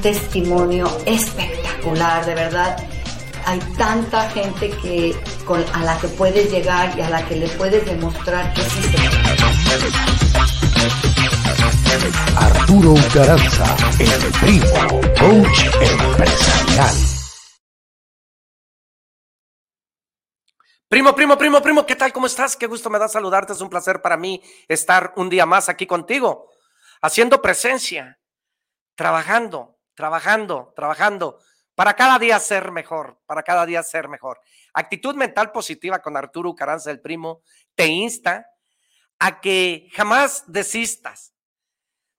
testimonio espectacular, de verdad. Hay tanta gente que con, a la que puedes llegar y a la que le puedes demostrar que sí Arturo Garanza, el primo, coach empresarial. Primo, primo, primo, primo, ¿qué tal? ¿Cómo estás? Qué gusto me da saludarte. Es un placer para mí estar un día más aquí contigo, haciendo presencia, trabajando, trabajando, trabajando, para cada día ser mejor, para cada día ser mejor. Actitud mental positiva con Arturo Caranza, el primo, te insta a que jamás desistas.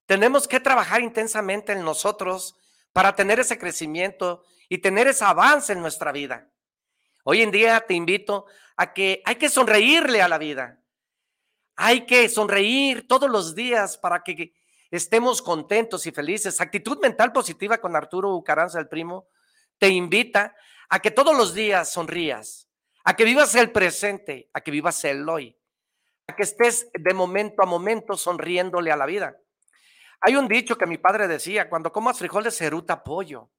Tenemos que trabajar intensamente en nosotros para tener ese crecimiento y tener ese avance en nuestra vida. Hoy en día te invito a que hay que sonreírle a la vida. Hay que sonreír todos los días para que estemos contentos y felices. Actitud mental positiva con Arturo Bucaranza, el primo, te invita a que todos los días sonrías, a que vivas el presente, a que vivas el hoy, a que estés de momento a momento sonriéndole a la vida. Hay un dicho que mi padre decía, cuando comas frijoles, ceruta pollo.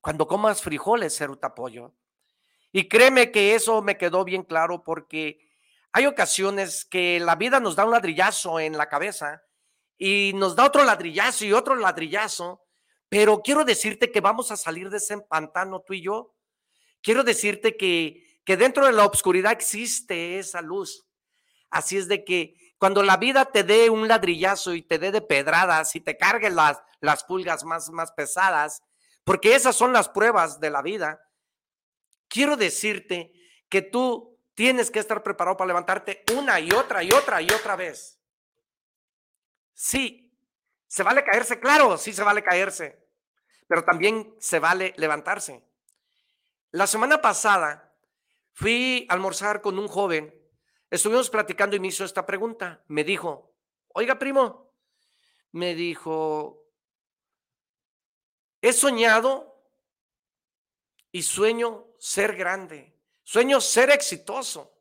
Cuando comas frijoles, ceruta pollo. Y créeme que eso me quedó bien claro porque hay ocasiones que la vida nos da un ladrillazo en la cabeza y nos da otro ladrillazo y otro ladrillazo, pero quiero decirte que vamos a salir de ese pantano tú y yo. Quiero decirte que, que dentro de la oscuridad existe esa luz. Así es de que cuando la vida te dé un ladrillazo y te dé de pedradas y te cargue las, las pulgas más, más pesadas, porque esas son las pruebas de la vida, quiero decirte que tú tienes que estar preparado para levantarte una y otra y otra y otra vez. Sí, se vale caerse, claro, sí se vale caerse, pero también se vale levantarse. La semana pasada fui a almorzar con un joven, estuvimos platicando y me hizo esta pregunta. Me dijo, oiga primo, me dijo, he soñado y sueño ser grande, sueño ser exitoso,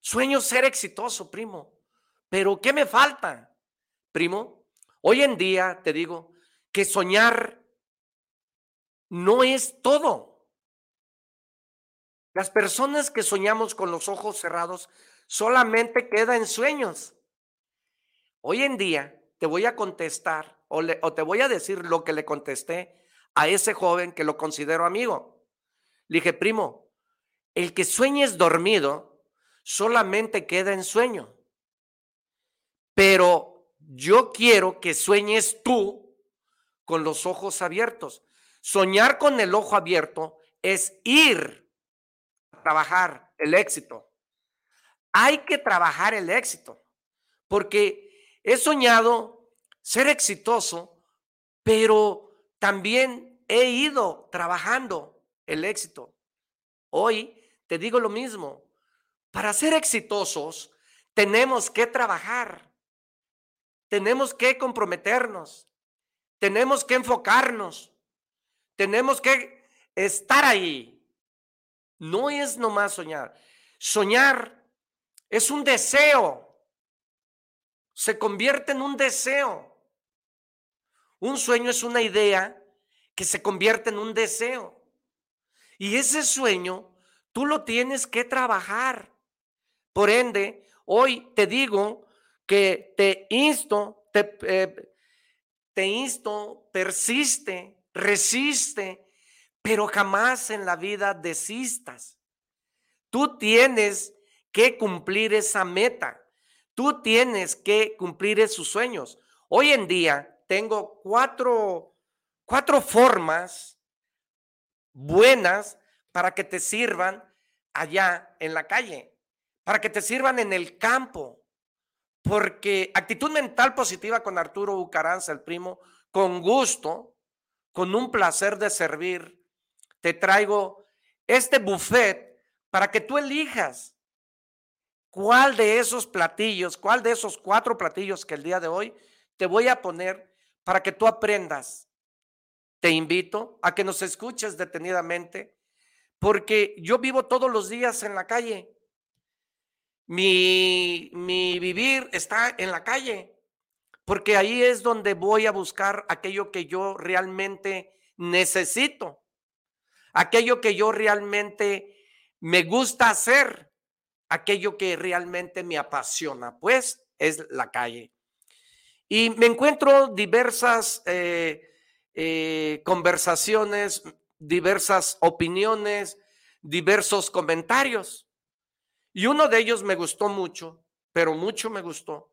sueño ser exitoso, primo. Pero ¿qué me falta, primo? Hoy en día te digo que soñar no es todo. Las personas que soñamos con los ojos cerrados solamente queda en sueños. Hoy en día te voy a contestar o, o, te voy a decir lo que le contesté a ese joven que lo considero amigo. Le dije, primo, el que sueñes dormido solamente queda en sueño. Pero yo quiero que sueñes tú con los ojos abiertos. Soñar con el ojo abierto es ir a trabajar el éxito. Hay que trabajar el éxito, porque he soñado ser exitoso, pero también he ido trabajando el éxito. Hoy te digo lo mismo, para ser exitosos tenemos que trabajar, tenemos que comprometernos, tenemos que enfocarnos, tenemos que estar ahí. No es nomás soñar. Soñar es un deseo. Se convierte en un deseo. Un sueño es una idea que se convierte en un deseo. Y ese sueño tú lo tienes que trabajar. Por ende, hoy te digo que te insto, te, eh, te insto, persiste, resiste, pero jamás en la vida desistas. Tú tienes que cumplir esa meta. Tú tienes que cumplir esos sueños. Hoy en día, tengo cuatro, cuatro formas buenas para que te sirvan allá en la calle, para que te sirvan en el campo. Porque actitud mental positiva con Arturo Bucaranza, el primo, con gusto, con un placer de servir, te traigo este buffet para que tú elijas cuál de esos platillos, cuál de esos cuatro platillos que el día de hoy te voy a poner para que tú aprendas. Te invito a que nos escuches detenidamente, porque yo vivo todos los días en la calle. Mi, mi vivir está en la calle, porque ahí es donde voy a buscar aquello que yo realmente necesito, aquello que yo realmente me gusta hacer, aquello que realmente me apasiona, pues es la calle. Y me encuentro diversas eh, eh, conversaciones, diversas opiniones, diversos comentarios. Y uno de ellos me gustó mucho, pero mucho me gustó,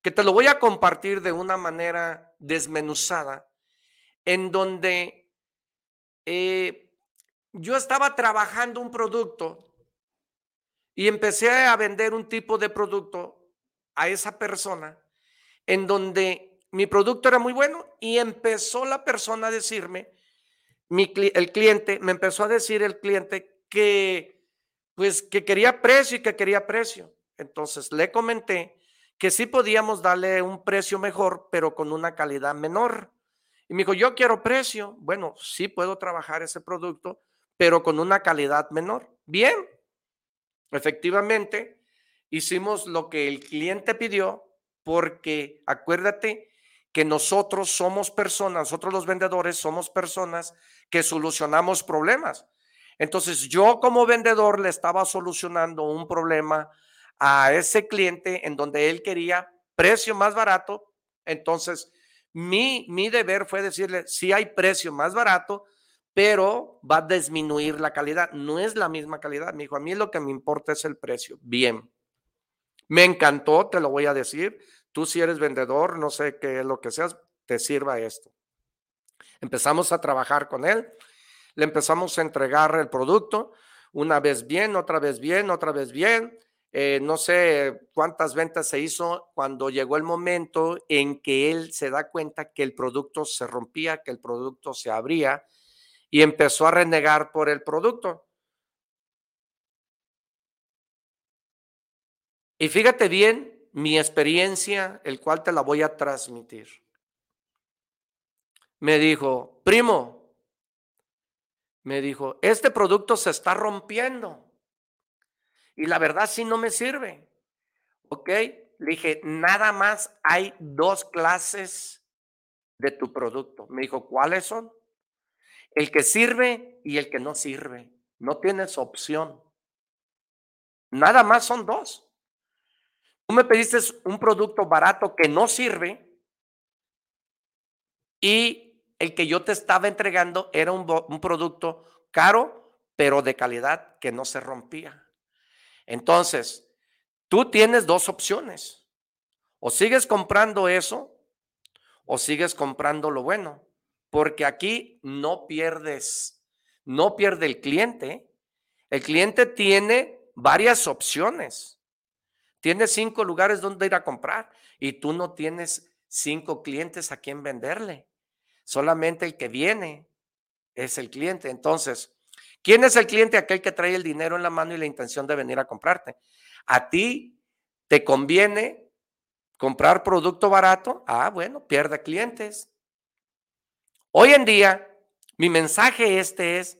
que te lo voy a compartir de una manera desmenuzada, en donde eh, yo estaba trabajando un producto y empecé a vender un tipo de producto a esa persona en donde mi producto era muy bueno y empezó la persona a decirme, el cliente, me empezó a decir el cliente que pues que quería precio y que quería precio. Entonces le comenté que sí podíamos darle un precio mejor, pero con una calidad menor. Y me dijo, yo quiero precio. Bueno, sí puedo trabajar ese producto, pero con una calidad menor. Bien, efectivamente, hicimos lo que el cliente pidió, porque acuérdate que nosotros somos personas, nosotros los vendedores somos personas que solucionamos problemas. Entonces yo como vendedor le estaba solucionando un problema a ese cliente en donde él quería precio más barato. Entonces mi, mi deber fue decirle, sí hay precio más barato, pero va a disminuir la calidad. No es la misma calidad. Me dijo, a mí lo que me importa es el precio. Bien. Me encantó, te lo voy a decir. Tú si eres vendedor, no sé qué es lo que seas, te sirva esto. Empezamos a trabajar con él, le empezamos a entregar el producto, una vez bien, otra vez bien, otra vez bien. Eh, no sé cuántas ventas se hizo cuando llegó el momento en que él se da cuenta que el producto se rompía, que el producto se abría y empezó a renegar por el producto. Y fíjate bien mi experiencia, el cual te la voy a transmitir. Me dijo, primo, me dijo, este producto se está rompiendo. Y la verdad sí no me sirve. ¿Ok? Le dije, nada más hay dos clases de tu producto. Me dijo, ¿cuáles son? El que sirve y el que no sirve. No tienes opción. Nada más son dos. Tú me pediste un producto barato que no sirve y el que yo te estaba entregando era un, producto caro, pero de calidad que no se rompía. Entonces, tú tienes dos opciones. O sigues comprando eso o sigues comprando lo bueno, porque aquí no pierdes, no pierde el cliente. El cliente tiene varias opciones. Tiene cinco lugares donde ir a comprar y tú no tienes cinco clientes a quien venderle. Solamente el que viene es el cliente. Entonces, ¿quién es el cliente? Aquel que trae el dinero en la mano y la intención de venir a comprarte. A ti te conviene comprar producto barato. Ah, bueno, pierde clientes. Hoy en día, mi mensaje este es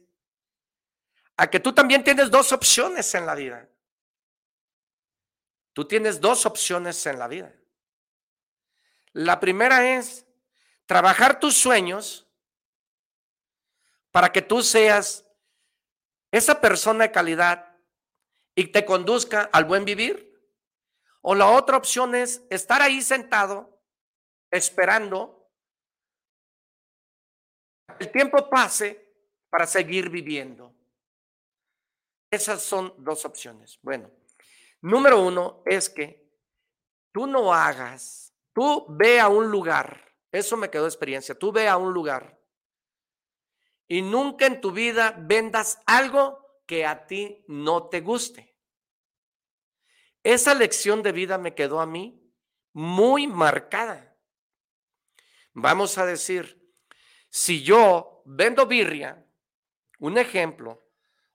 a que tú también tienes dos opciones en la vida. Tú tienes dos opciones en la vida. La primera es trabajar tus sueños para que tú seas esa persona de calidad y te conduzca al buen vivir. O la otra opción es estar ahí sentado esperando que el tiempo pase para seguir viviendo. Esas son dos opciones. Bueno, número uno es que tú no hagas, tú ve a un lugar, eso me quedó experiencia, tú ve a un lugar y nunca en tu vida vendas algo que a ti no te guste. Esa lección de vida me quedó a mí muy marcada. Vamos a decir, si yo vendo birria, un ejemplo,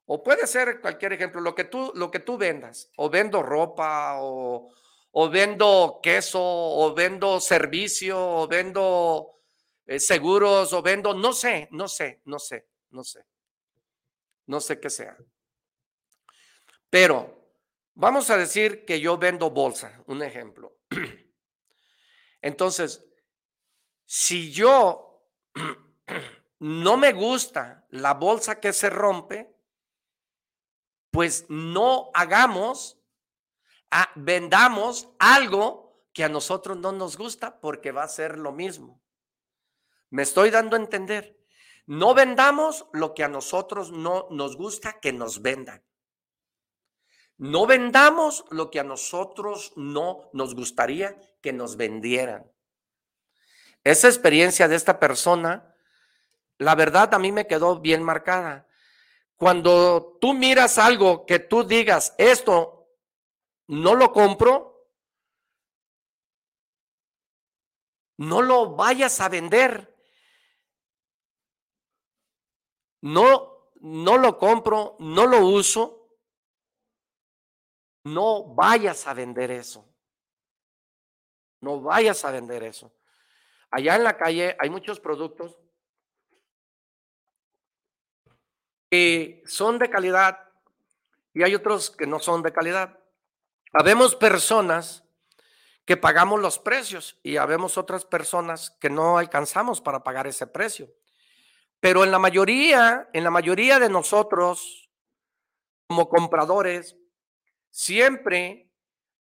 o puede ser cualquier ejemplo, lo que tú, lo que tú vendas, o vendo ropa, o, o vendo queso, o vendo servicio, o vendo eh, seguros, o vendo, no sé, no sé, no sé, no sé, no sé qué sea. Pero vamos a decir que yo vendo bolsa, un ejemplo. Entonces, si yo no me gusta la bolsa que se rompe, pues no hagamos, vendamos algo que a nosotros no nos gusta porque va a ser lo mismo. Me estoy dando a entender. No vendamos lo que a nosotros no nos gusta que nos vendan. No vendamos lo que a nosotros no nos gustaría que nos vendieran. Esa experiencia de esta persona, la verdad a mí me quedó bien marcada. Cuando tú miras algo que tú digas, esto no lo compro, no lo vayas a vender. No, no lo compro, no lo uso. No vayas a vender eso. No vayas a vender eso. Allá en la calle hay muchos productos que son de calidad y hay otros que no son de calidad. Habemos personas que pagamos los precios y habemos otras personas que no alcanzamos para pagar ese precio. Pero en la mayoría, en la mayoría de nosotros como compradores siempre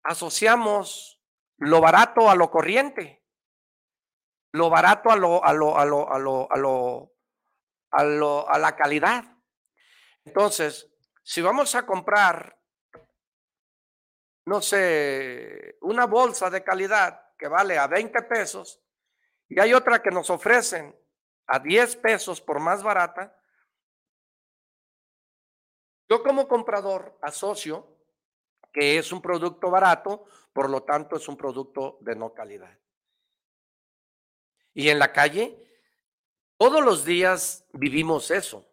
asociamos lo barato a lo corriente. Lo barato a lo a lo a lo a lo a lo a, lo, a la calidad. Entonces, si vamos a comprar, no sé, una bolsa de calidad que vale a 20 pesos y hay otra que nos ofrecen a 10 pesos por más barata, yo como comprador asocio que es un producto barato, por lo tanto es un producto de no calidad. Y en la calle, todos los días vivimos eso.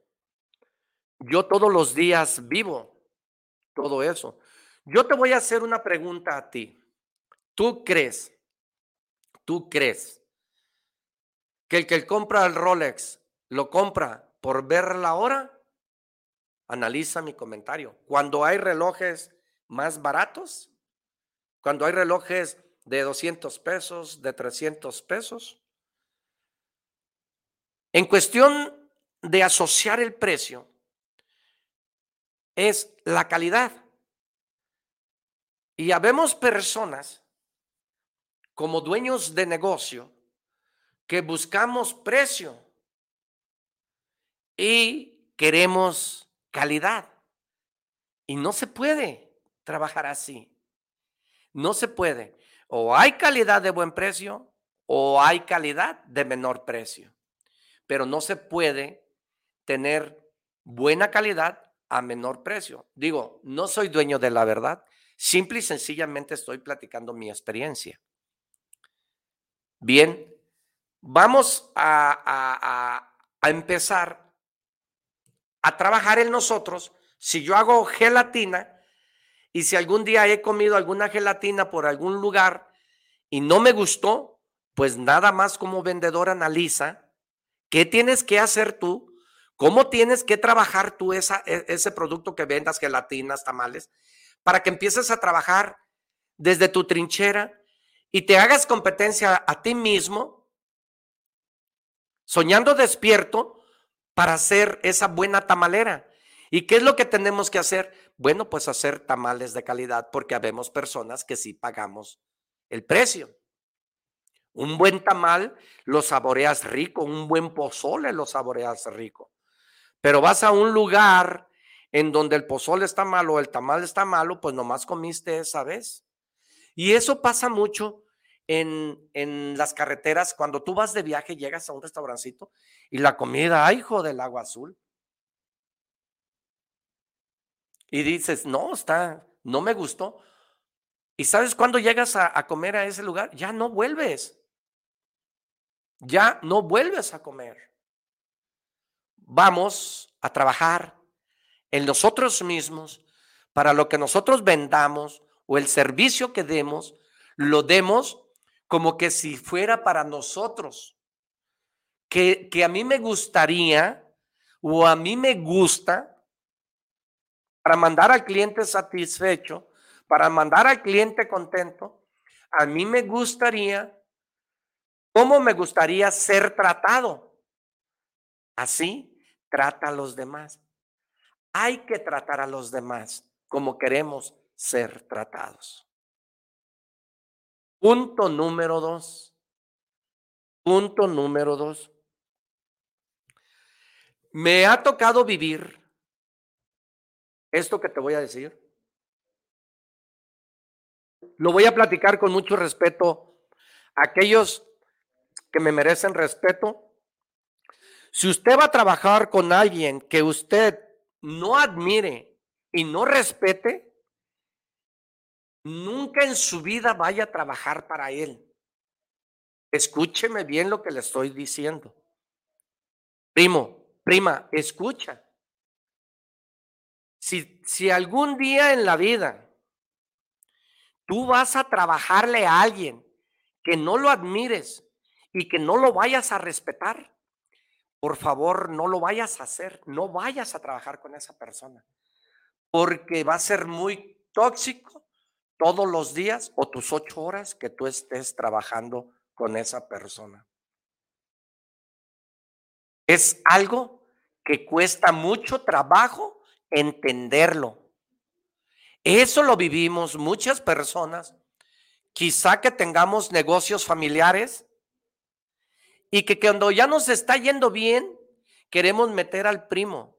Yo todos los días vivo todo eso. Yo te voy a hacer una pregunta a ti. ¿Tú crees, tú crees que el que compra el Rolex lo compra por ver la hora Analiza mi comentario. Cuando hay relojes más baratos, cuando hay relojes de 200 pesos, de 300 pesos, en cuestión de asociar el precio, es la calidad. Y habemos personas como dueños de negocio que buscamos precio y queremos calidad. Y no se puede trabajar así. No se puede. O hay calidad de buen precio o hay calidad de menor precio. Pero no se puede tener buena calidad a menor precio. Digo, no soy dueño de la verdad. Simple y sencillamente estoy platicando mi experiencia. Bien, vamos a, a empezar a trabajar en nosotros. Si yo hago gelatina y si algún día he comido alguna gelatina por algún lugar y no me gustó, pues nada más como vendedor analiza qué tienes que hacer tú, cómo tienes que trabajar tú esa, e, ese producto que vendas, gelatinas, tamales, para que empieces a trabajar desde tu trinchera y te hagas competencia a ti mismo, soñando despierto para hacer esa buena tamalera. ¿Y qué es lo que tenemos que hacer? Bueno, pues hacer tamales de calidad porque habemos personas que sí pagamos el precio. Un buen tamal lo saboreas rico, un buen pozole lo saboreas rico. Pero vas a un lugar en donde el pozole está malo, el tamal está malo, pues nomás comiste esa vez. Y eso pasa mucho en, en las carreteras cuando tú vas de viaje, llegas a un restaurancito y la comida, ay, hijo del agua azul. Y dices, no, está, no me gustó. ¿Y sabes cuándo llegas a comer a ese lugar? Ya no vuelves. Ya no vuelves a comer. Vamos a trabajar en nosotros mismos para lo que nosotros vendamos o el servicio que demos, lo demos como que si fuera para nosotros. Que, que a mí me gustaría o a mí me gusta para mandar al cliente satisfecho, para mandar al cliente contento, a mí me gustaría, ¿cómo me gustaría ser tratado? Así trata a los demás. Hay que tratar a los demás como queremos ser tratados. Punto número dos. Punto número dos. Me ha tocado vivir esto que te voy a decir. Lo voy a platicar con mucho respeto a aquellos que me merecen respeto. Si usted va a trabajar con alguien que usted no admire y no respete, nunca en su vida vaya a trabajar para él. Escúcheme bien lo que le estoy diciendo. Primo, prima, escucha. Si, si algún día en la vida tú vas a trabajarle a alguien que no lo admires y que no lo vayas a respetar, por favor no lo vayas a hacer, no vayas a trabajar con esa persona, porque va a ser muy tóxico todos los días o tus ocho horas que tú estés trabajando con esa persona. Es algo que cuesta mucho trabajo entenderlo. Eso lo vivimos muchas personas, quizá que tengamos negocios familiares y que cuando ya nos está yendo bien, queremos meter al primo,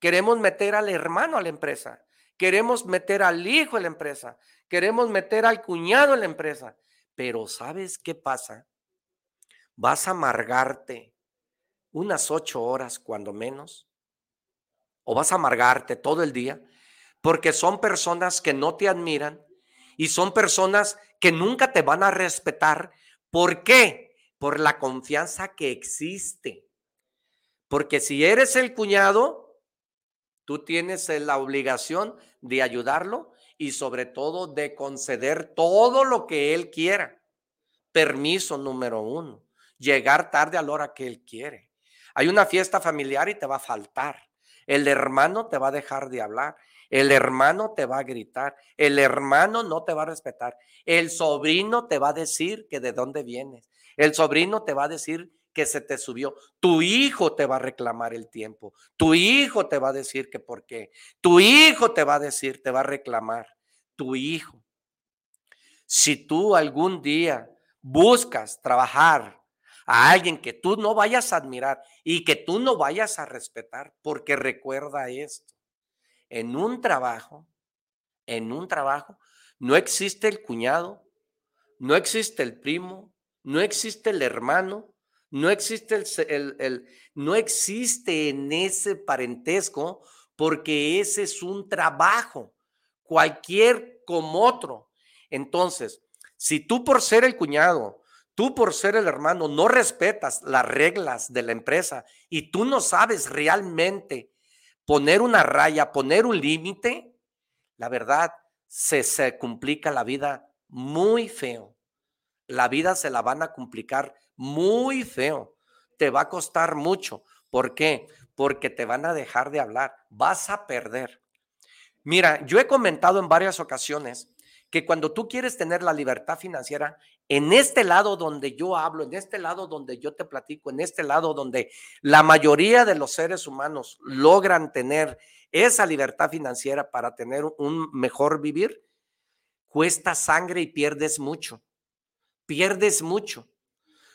queremos meter al hermano a la empresa, queremos meter al hijo a la empresa, queremos meter al cuñado en la empresa. Pero ¿sabes qué pasa? Vas a amargarte unas ocho horas cuando menos o vas a amargarte todo el día, porque son personas que no te admiran y son personas que nunca te van a respetar. ¿Por qué? Por la confianza que existe. Porque si eres el cuñado, tú tienes la obligación de ayudarlo y sobre todo de conceder todo lo que él quiera. Permiso número uno, llegar tarde a la hora que él quiere. Hay una fiesta familiar y te va a faltar El hermano te va a dejar de hablar. El hermano te va a gritar. El hermano no te va a respetar. El sobrino te va a decir que de dónde vienes. El sobrino te va a decir que se te subió. Tu hijo te va a reclamar el tiempo. Tu hijo te va a decir que por qué. Tu hijo te va a decir, te va a reclamar. Tu hijo. Si tú algún día buscas trabajar a alguien que tú no vayas a admirar y que tú no vayas a respetar, porque recuerda esto, en un trabajo, en un trabajo, no existe el cuñado, no existe el primo, no existe el hermano, no existe el, el, no existe en ese parentesco porque ese es un trabajo, cualquier como otro. Entonces, si tú por ser el cuñado, tú por ser el hermano, no respetas las reglas de la empresa y tú no sabes realmente poner una raya, poner un límite, la verdad, se, se complica la vida muy feo. La vida se la van a complicar muy feo. Te va a costar mucho. ¿Por qué? Porque te van a dejar de hablar. Vas a perder. Mira, yo he comentado en varias ocasiones que cuando tú quieres tener la libertad financiera, en este lado donde yo hablo, en este lado donde yo te platico, en este lado donde la mayoría de los seres humanos logran tener esa libertad financiera para tener un mejor vivir, cuesta sangre y pierdes mucho. Pierdes mucho.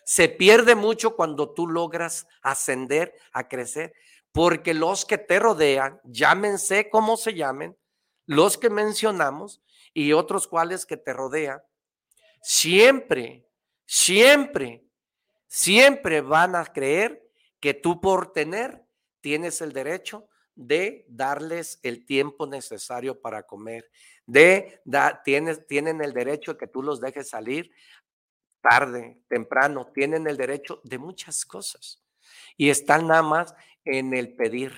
Se pierde mucho cuando tú logras ascender, a crecer, porque los que te rodean, llámense como se llamen, los que mencionamos, y otros cuales que te rodean, siempre, siempre, siempre van a creer que tú por tener tienes el derecho de darles el tiempo necesario para comer, de tienes, tienen el derecho de que tú los dejes salir tarde, temprano, tienen el derecho de muchas cosas y están nada más en el pedir.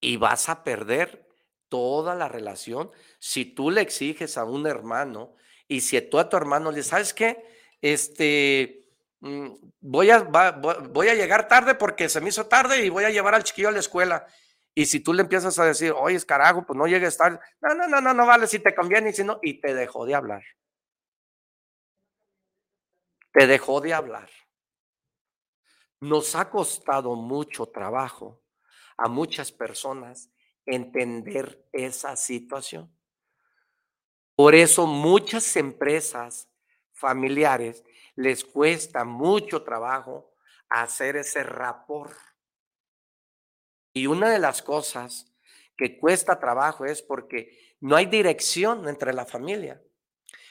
Y vas a perder toda la relación. Si tú le exiges a un hermano y si tú a tu hermano le sabes que este mm, voy a voy a llegar tarde porque se me hizo tarde y voy a llevar al chiquillo a la escuela. Y si tú le empiezas a decir, oye, es carajo, pues no llegues tarde. No, no, no, no, no vale si te conviene y si no, y te dejó de hablar. Te dejó de hablar. Nos ha costado mucho trabajo a muchas personas entender esa situación. Por eso muchas empresas familiares les cuesta mucho trabajo hacer ese rapor. Y una de las cosas que cuesta trabajo es porque no hay dirección entre la familia.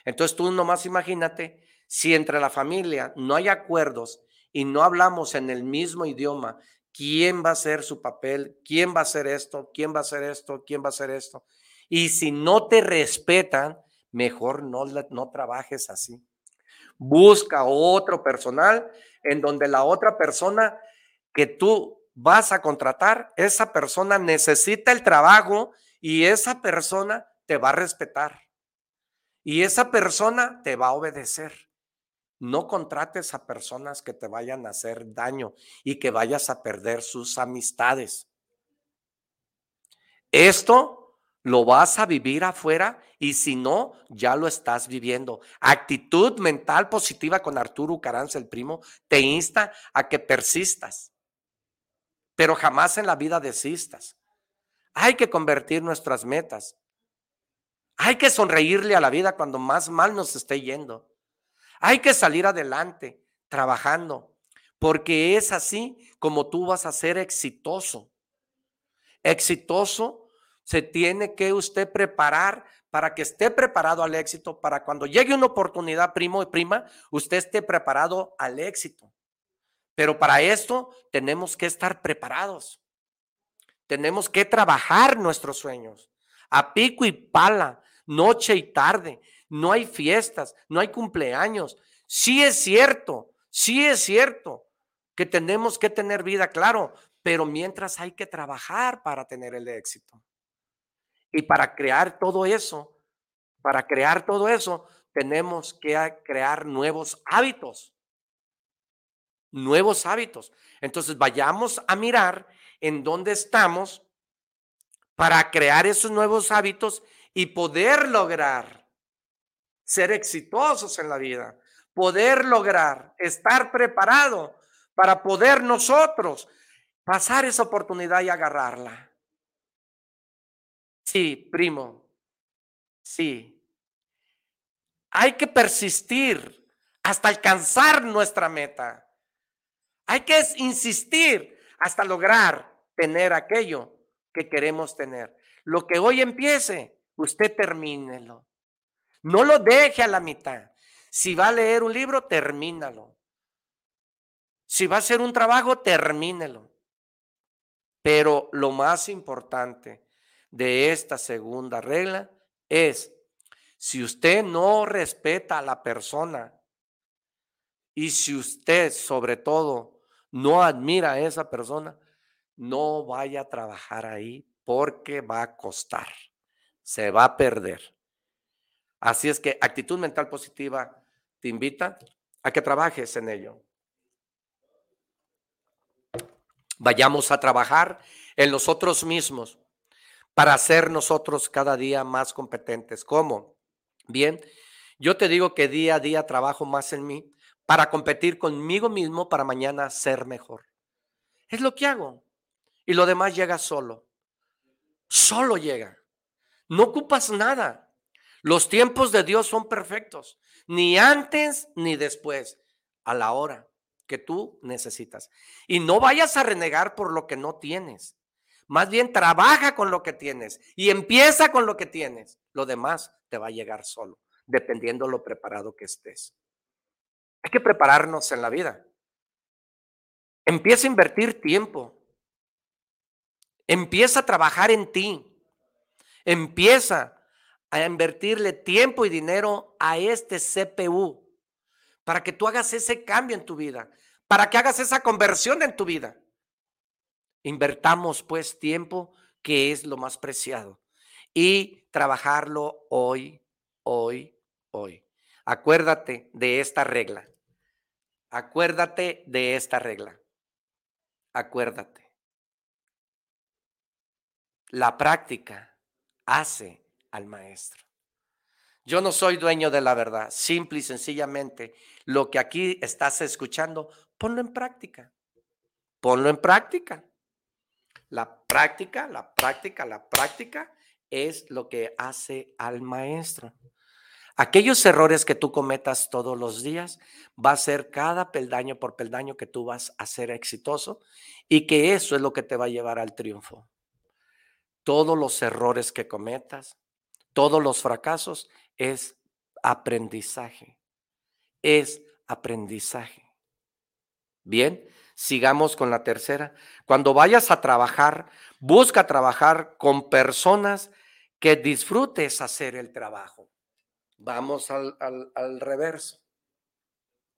Entonces tú nomás imagínate si entre la familia no hay acuerdos y no hablamos en el mismo idioma quién va a ser su papel, quién va a hacer esto, quién va a hacer esto, quién va a hacer esto. Y si no te respetan, mejor no, no trabajes así. Busca otro personal en donde la otra persona que tú vas a contratar, esa persona necesita el trabajo y esa persona te va a respetar. Y esa persona te va a obedecer. No contrates a personas que te vayan a hacer daño y que vayas a perder sus amistades. Esto lo vas a vivir afuera y si no, ya lo estás viviendo. Actitud mental positiva con Arturo Caranza, el primo, te insta a que persistas, pero jamás en la vida desistas. Hay que convertir nuestras metas. Hay que sonreírle a la vida cuando más mal nos esté yendo. Hay que salir adelante trabajando, porque es así como tú vas a ser exitoso. Exitoso se tiene que usted preparar para que esté preparado al éxito, para cuando llegue una oportunidad, primo y prima, usted esté preparado al éxito. Pero para esto tenemos que estar preparados. Tenemos que trabajar nuestros sueños a pico y pala, noche y tarde. No hay fiestas, no hay cumpleaños. Sí es cierto, sí es cierto que tenemos que tener vida, claro, pero mientras hay que trabajar para tener el éxito. Y para crear todo eso, para crear todo eso, tenemos que crear nuevos hábitos. Nuevos hábitos. Entonces vayamos a mirar en dónde estamos para crear esos nuevos hábitos y poder lograr ser exitosos en la vida, poder lograr estar preparado para poder nosotros pasar esa oportunidad y agarrarla. Sí, primo, sí. Hay que persistir hasta alcanzar nuestra meta. Hay que insistir hasta lograr tener aquello que queremos tener. Lo que hoy empiece, usted termínelo. No lo deje a la mitad. Si va a leer un libro, termínalo. Si va a hacer un trabajo, termínelo. Pero lo más importante de esta segunda regla es, si usted no respeta a la persona y si usted sobre todo no admira a esa persona, no vaya a trabajar ahí porque va a costar, se va a perder. Así es que actitud mental positiva te invita a que trabajes en ello. Vayamos a trabajar en nosotros mismos para ser nosotros cada día más competentes. ¿Cómo? Bien, yo te digo que día a día trabajo más en mí para competir conmigo mismo para mañana ser mejor. Es lo que hago. Y lo demás llega solo. Solo llega. No ocupas nada. Los tiempos de Dios son perfectos. Ni antes ni después. A la hora que tú necesitas. Y no vayas a renegar por lo que no tienes. Más bien trabaja con lo que tienes y empieza con lo que tienes. Lo demás te va a llegar solo, dependiendo lo preparado que estés. Hay que prepararnos en la vida. Empieza a invertir tiempo. Empieza a trabajar en ti. Empieza a invertirle tiempo y dinero a este CPU para que tú hagas ese cambio en tu vida, para que hagas esa conversión en tu vida. Invertamos pues tiempo, que es lo más preciado, y trabajarlo hoy, hoy, hoy. Acuérdate de esta regla. Acuérdate de esta regla. Acuérdate. La práctica hace al maestro. Yo no soy dueño de la verdad. Simple y sencillamente, lo que aquí estás escuchando, ponlo en práctica. Ponlo en práctica. La práctica, la práctica, la práctica es lo que hace al maestro. Aquellos errores que tú cometas todos los días va a ser cada peldaño por peldaño que tú vas a ser exitoso y que eso es lo que te va a llevar al triunfo. Todos los errores que cometas, todos los fracasos es aprendizaje. Es aprendizaje. Bien, sigamos con la tercera. Cuando vayas a trabajar, busca trabajar con personas que disfrutes hacer el trabajo. Vamos al, al, reverso.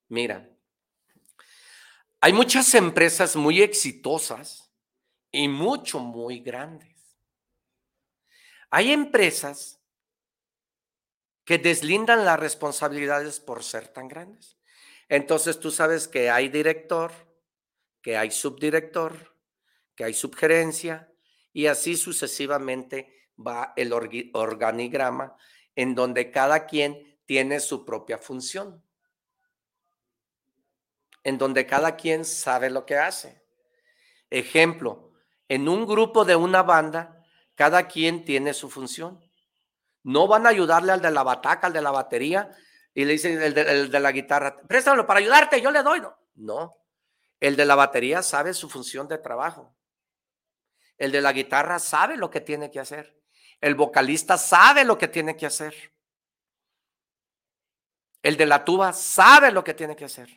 Mira, hay muchas empresas muy exitosas y mucho, muy grandes. Hay empresas que deslindan las responsabilidades por ser tan grandes. Entonces tú sabes que hay director, que hay subdirector, que hay subgerencia y así sucesivamente va el organigrama en donde cada quien tiene su propia función, en donde cada quien sabe lo que hace. Ejemplo, en un grupo de una banda, cada quien tiene su función. No van a ayudarle al de la bataca, al de la batería, y le dicen el de, la guitarra, préstalo para ayudarte, yo le doy. No, no. El de la batería sabe su función de trabajo. El de la guitarra sabe lo que tiene que hacer. El vocalista sabe lo que tiene que hacer. El de la tuba sabe lo que tiene que hacer.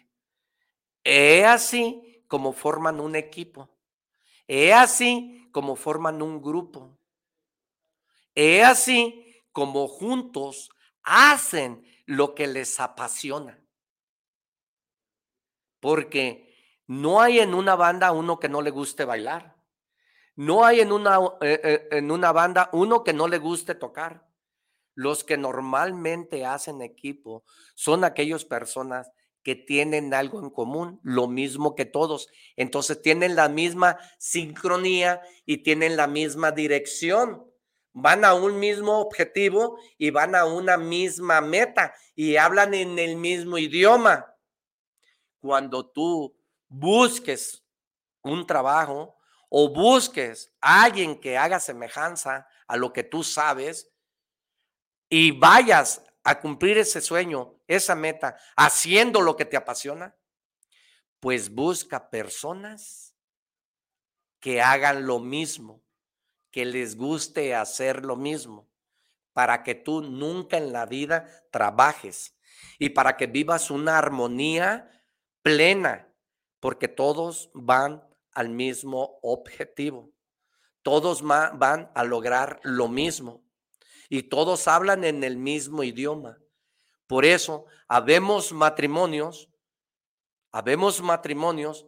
Es así como forman un equipo. Es así como forman un grupo. Es así como juntos hacen lo que les apasiona. Porque no hay en una banda uno que no le guste bailar. No hay en una, eh, eh, en una banda uno que no le guste tocar. Los que normalmente hacen equipo son aquellas personas que tienen algo en común, lo mismo que todos. Entonces tienen la misma sincronía y tienen la misma dirección. Van a un mismo objetivo y van a una misma meta y hablan en el mismo idioma. Cuando tú busques un trabajo o busques a alguien que haga semejanza a lo que tú sabes y vayas a cumplir ese sueño, esa meta, haciendo lo que te apasiona, pues busca personas que hagan lo mismo, que les guste hacer lo mismo, para que tú nunca en la vida trabajes y para que vivas una armonía plena, porque todos van al mismo objetivo, todos van a lograr lo mismo y todos hablan en el mismo idioma. Por eso, habemos matrimonios, habemos matrimonios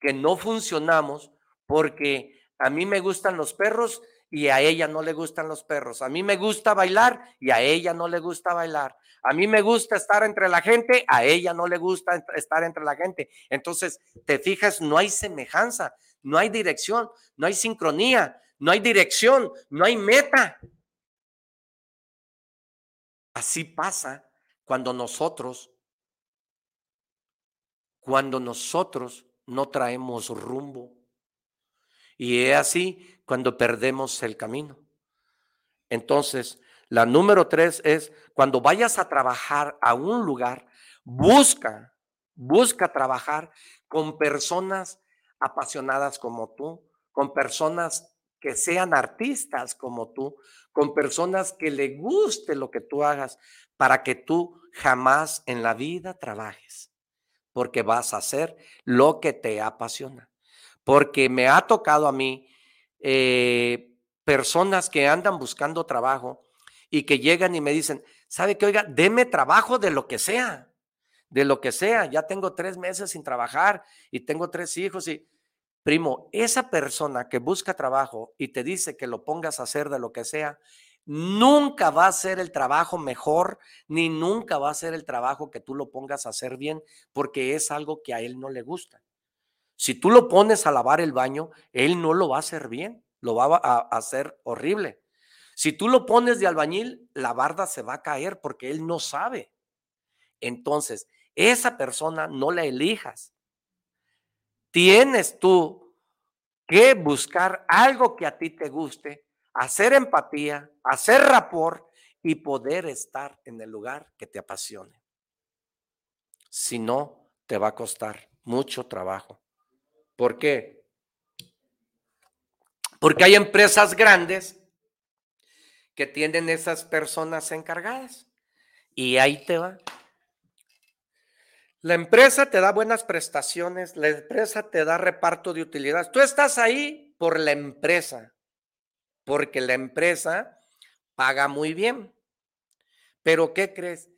que no funcionamos porque a mí me gustan los perros y a ella no le gustan los perros. A mí me gusta bailar y a ella no le gusta bailar. A mí me gusta estar entre la gente, a ella no le gusta estar entre la gente. Entonces, te fijas, no hay semejanza, no hay dirección, no hay sincronía, no hay dirección, no hay meta. Así pasa cuando nosotros, cuando nosotros no traemos rumbo. Y es así cuando perdemos el camino. Entonces, la número tres es cuando vayas a trabajar a un lugar, busca, busca trabajar con personas apasionadas como tú, con personas que sean artistas como tú, con personas que le guste lo que tú hagas, para que tú jamás en la vida trabajes, porque vas a hacer lo que te apasiona. Porque me ha tocado a mí eh, personas que andan buscando trabajo y que llegan y me dicen, ¿sabe qué? Oiga, deme trabajo de lo que sea, de lo que sea. Ya tengo tres meses sin trabajar y tengo tres hijos y Primo, esa persona que busca trabajo y te dice que lo pongas a hacer de lo que sea, nunca va a ser el trabajo mejor, ni nunca va a ser el trabajo que tú lo pongas a hacer bien, porque es algo que a él no le gusta. Si tú lo pones a lavar el baño, él no lo va a hacer bien, lo va a hacer horrible. Si tú lo pones de albañil, la barda se va a caer porque él no sabe. Entonces, esa persona no la elijas tienes tú que buscar algo que a ti te guste, hacer empatía, hacer rapor y poder estar en el lugar que te apasione. Si no, te va a costar mucho trabajo. ¿Por qué? Porque hay empresas grandes que tienen esas personas encargadas. Y ahí te va. La empresa te da buenas prestaciones, la empresa te da reparto de utilidades. Tú estás ahí por la empresa, porque la empresa paga muy bien. Pero ¿qué crees?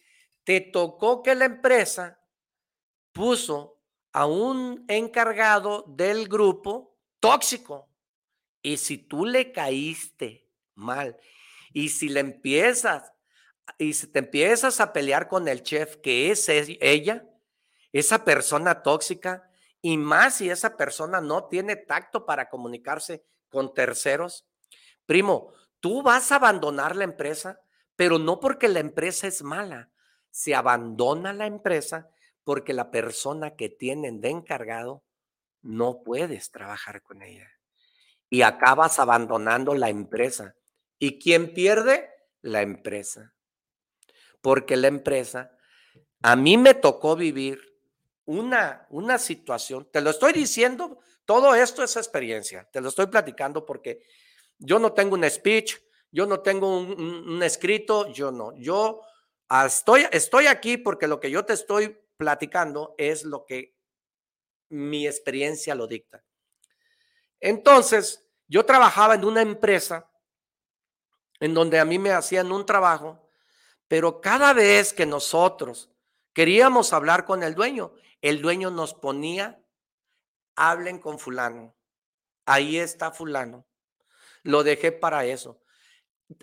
Te tocó que la empresa puso a un encargado del grupo tóxico. Y si tú le caíste mal, y si le empiezas, y si te empiezas a pelear con el chef, que es ella, esa persona tóxica y más si esa persona no tiene tacto para comunicarse con terceros. Primo, tú vas a abandonar la empresa, pero no porque la empresa es mala. Se abandona la empresa porque la persona que tienen de encargado no puedes trabajar con ella. Y acabas abandonando la empresa. ¿Y quién pierde? La empresa. Porque la empresa, a mí me tocó vivir una, una situación, te lo estoy diciendo, todo esto es experiencia, te lo estoy platicando porque yo no tengo un speech, yo no tengo un, escrito, yo no, yo estoy, estoy aquí porque lo que yo te estoy platicando es lo que mi experiencia lo dicta. Entonces, yo trabajaba en una empresa en donde a mí me hacían un trabajo, pero cada vez que nosotros queríamos hablar con el dueño, el dueño nos ponía, hablen con fulano. Ahí está fulano. Lo dejé para eso.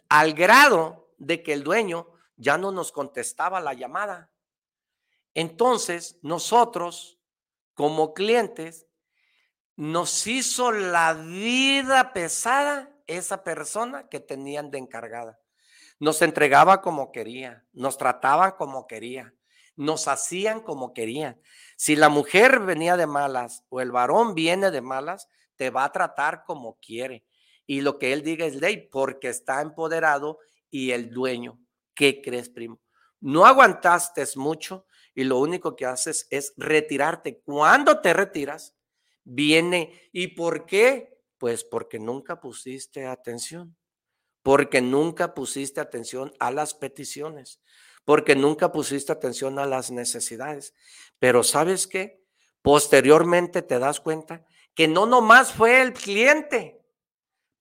Al grado de que el dueño ya no nos contestaba la llamada. Entonces, nosotros, como clientes, nos hizo la vida pesada esa persona que tenían de encargada. Nos entregaba como quería, nos trataban como quería, nos hacían como querían. Si la mujer venía de malas o el varón viene de malas, te va a tratar como quiere. Y lo que él diga es ley porque está empoderado y el dueño. ¿Qué crees, primo? No aguantaste mucho y lo único que haces es retirarte. Cuando te retiras, viene. ¿Y por qué? Pues porque nunca pusiste atención. Porque nunca pusiste atención a las peticiones. Porque nunca pusiste atención a las necesidades. Pero ¿sabes qué? Posteriormente te das cuenta que no nomás fue el cliente.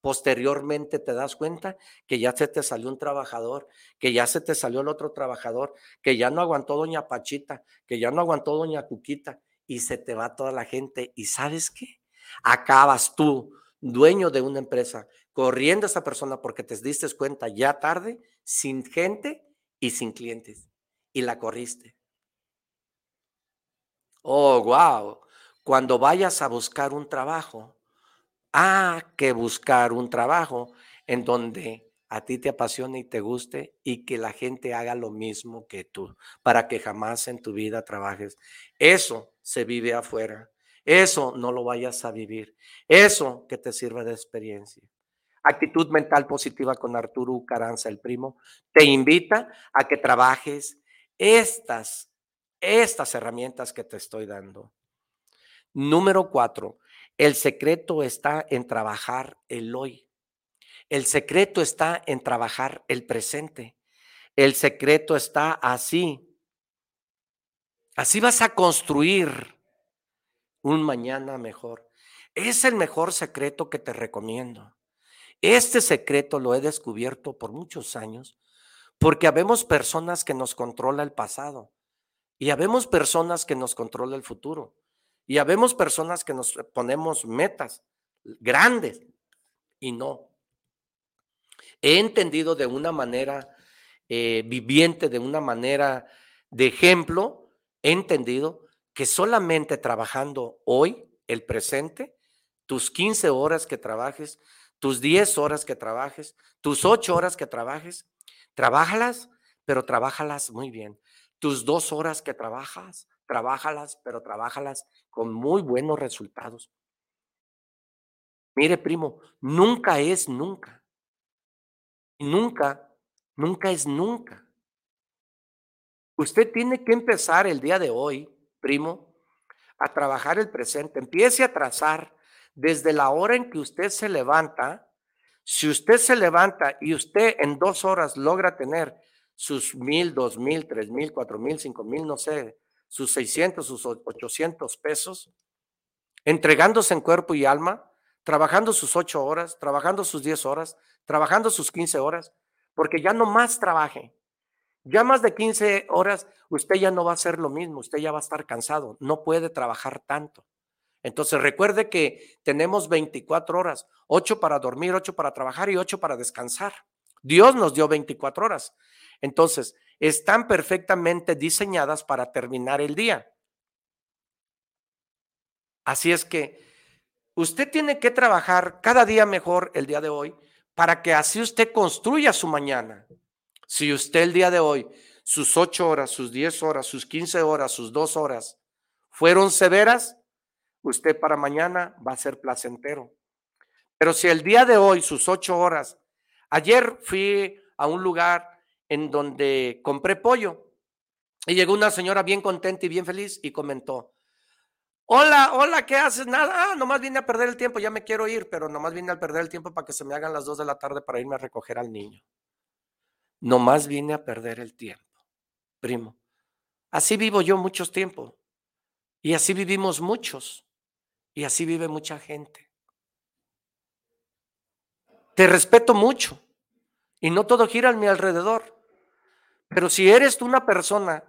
Posteriormente te das cuenta que ya se te salió un trabajador, que ya se te salió el otro trabajador, que ya no aguantó doña Pachita, que ya no aguantó doña Cuquita y se te va toda la gente. ¿Y sabes qué? Acabas tú, dueño de una empresa, corriendo a esa persona porque te diste cuenta ya tarde, sin gente y sin clientes. Y la corriste. Oh, wow. Cuando vayas a buscar un trabajo, hay que buscar un trabajo en donde a ti te apasione y te guste y que la gente haga lo mismo que tú, para que jamás en tu vida trabajes. Eso se vive afuera. Eso no lo vayas a vivir. Eso que te sirva de experiencia. Actitud mental positiva con Arturo Caranza, el primo, te invita a que trabajes estas, estas herramientas que te estoy dando. Número cuatro, el secreto está en trabajar el hoy. El secreto está en trabajar el presente. El secreto está así. Así vas a construir un mañana mejor. Es el mejor secreto que te recomiendo. Este secreto lo he descubierto por muchos años porque habemos personas que nos controla el pasado y habemos personas que nos controla el futuro. Y habemos personas que nos ponemos metas grandes y no. He entendido de una manera eh, viviente, de una manera de ejemplo, he entendido que solamente trabajando hoy, el presente, tus 15 horas que trabajes, tus 10 horas que trabajes, tus 8 horas que trabajes, trabájalas, pero trabájalas muy bien. Tus dos horas que trabajas, trabájalas, pero trabájalas con muy buenos resultados. Mire, primo, nunca es nunca. Nunca, nunca es nunca. Usted tiene que empezar el día de hoy, primo, a trabajar el presente. Empiece a trazar desde la hora en que usted se levanta. Si usted se levanta y usted en dos horas logra tener sus mil, dos mil, tres mil, cuatro mil, cinco mil, no sé, sus 600, sus 800 pesos, entregándose en cuerpo y alma, trabajando sus 8 horas, trabajando sus 10 horas, trabajando sus 15 horas, porque ya no más trabaje. Ya más de 15 horas, usted ya no va a hacer lo mismo, usted ya va a estar cansado, no puede trabajar tanto. Entonces recuerde que tenemos 24 horas, 8 para dormir, 8 para trabajar y 8 para descansar. Dios nos dio 24 horas. Entonces, están perfectamente diseñadas para terminar el día. Así es que usted tiene que trabajar cada día mejor el día de hoy para que así usted construya su mañana. Si usted el día de hoy, sus ocho horas, sus diez horas, sus quince horas, sus dos horas fueron severas, usted para mañana va a ser placentero. Pero si el día de hoy, sus ocho horas, ayer fui a un lugar en donde compré pollo. Y llegó una señora bien contenta y bien feliz y comentó, hola, hola, ¿qué haces? Nada, ah, nomás vine a perder el tiempo, ya me quiero ir, pero nomás vine a perder el tiempo para que se me hagan las dos de la tarde para irme a recoger al niño. Nomás vine a perder el tiempo, primo. Así vivo yo muchos tiempos. Y así vivimos muchos. Y así vive mucha gente. Te respeto mucho. Y no todo gira a mi alrededor. Pero si eres tú una persona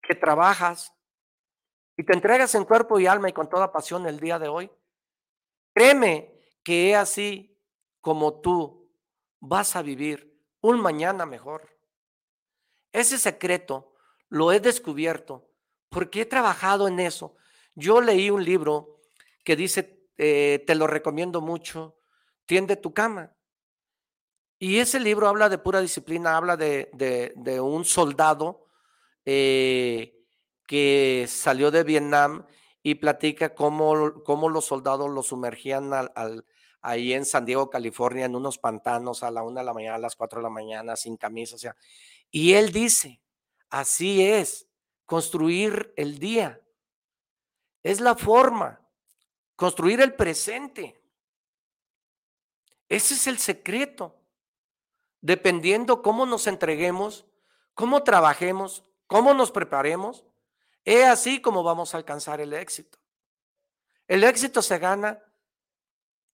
que trabajas y te entregas en cuerpo y alma y con toda pasión el día de hoy, créeme que es así como tú vas a vivir un mañana mejor. Ese secreto lo he descubierto porque he trabajado en eso. Yo leí un libro que dice, eh, te lo recomiendo mucho, tiende tu cama. Y ese libro habla de pura disciplina, habla de, de, un soldado eh, que salió de Vietnam y platica cómo, cómo los soldados lo sumergían ahí en San Diego, California, en unos pantanos a la una de la mañana, a las cuatro de la mañana, sin camisa. O sea, y él dice, así es, construir el día. Es la forma, construir el presente. Ese es el secreto. Dependiendo cómo nos entreguemos, cómo trabajemos, cómo nos preparemos, es así como vamos a alcanzar el éxito. El éxito se gana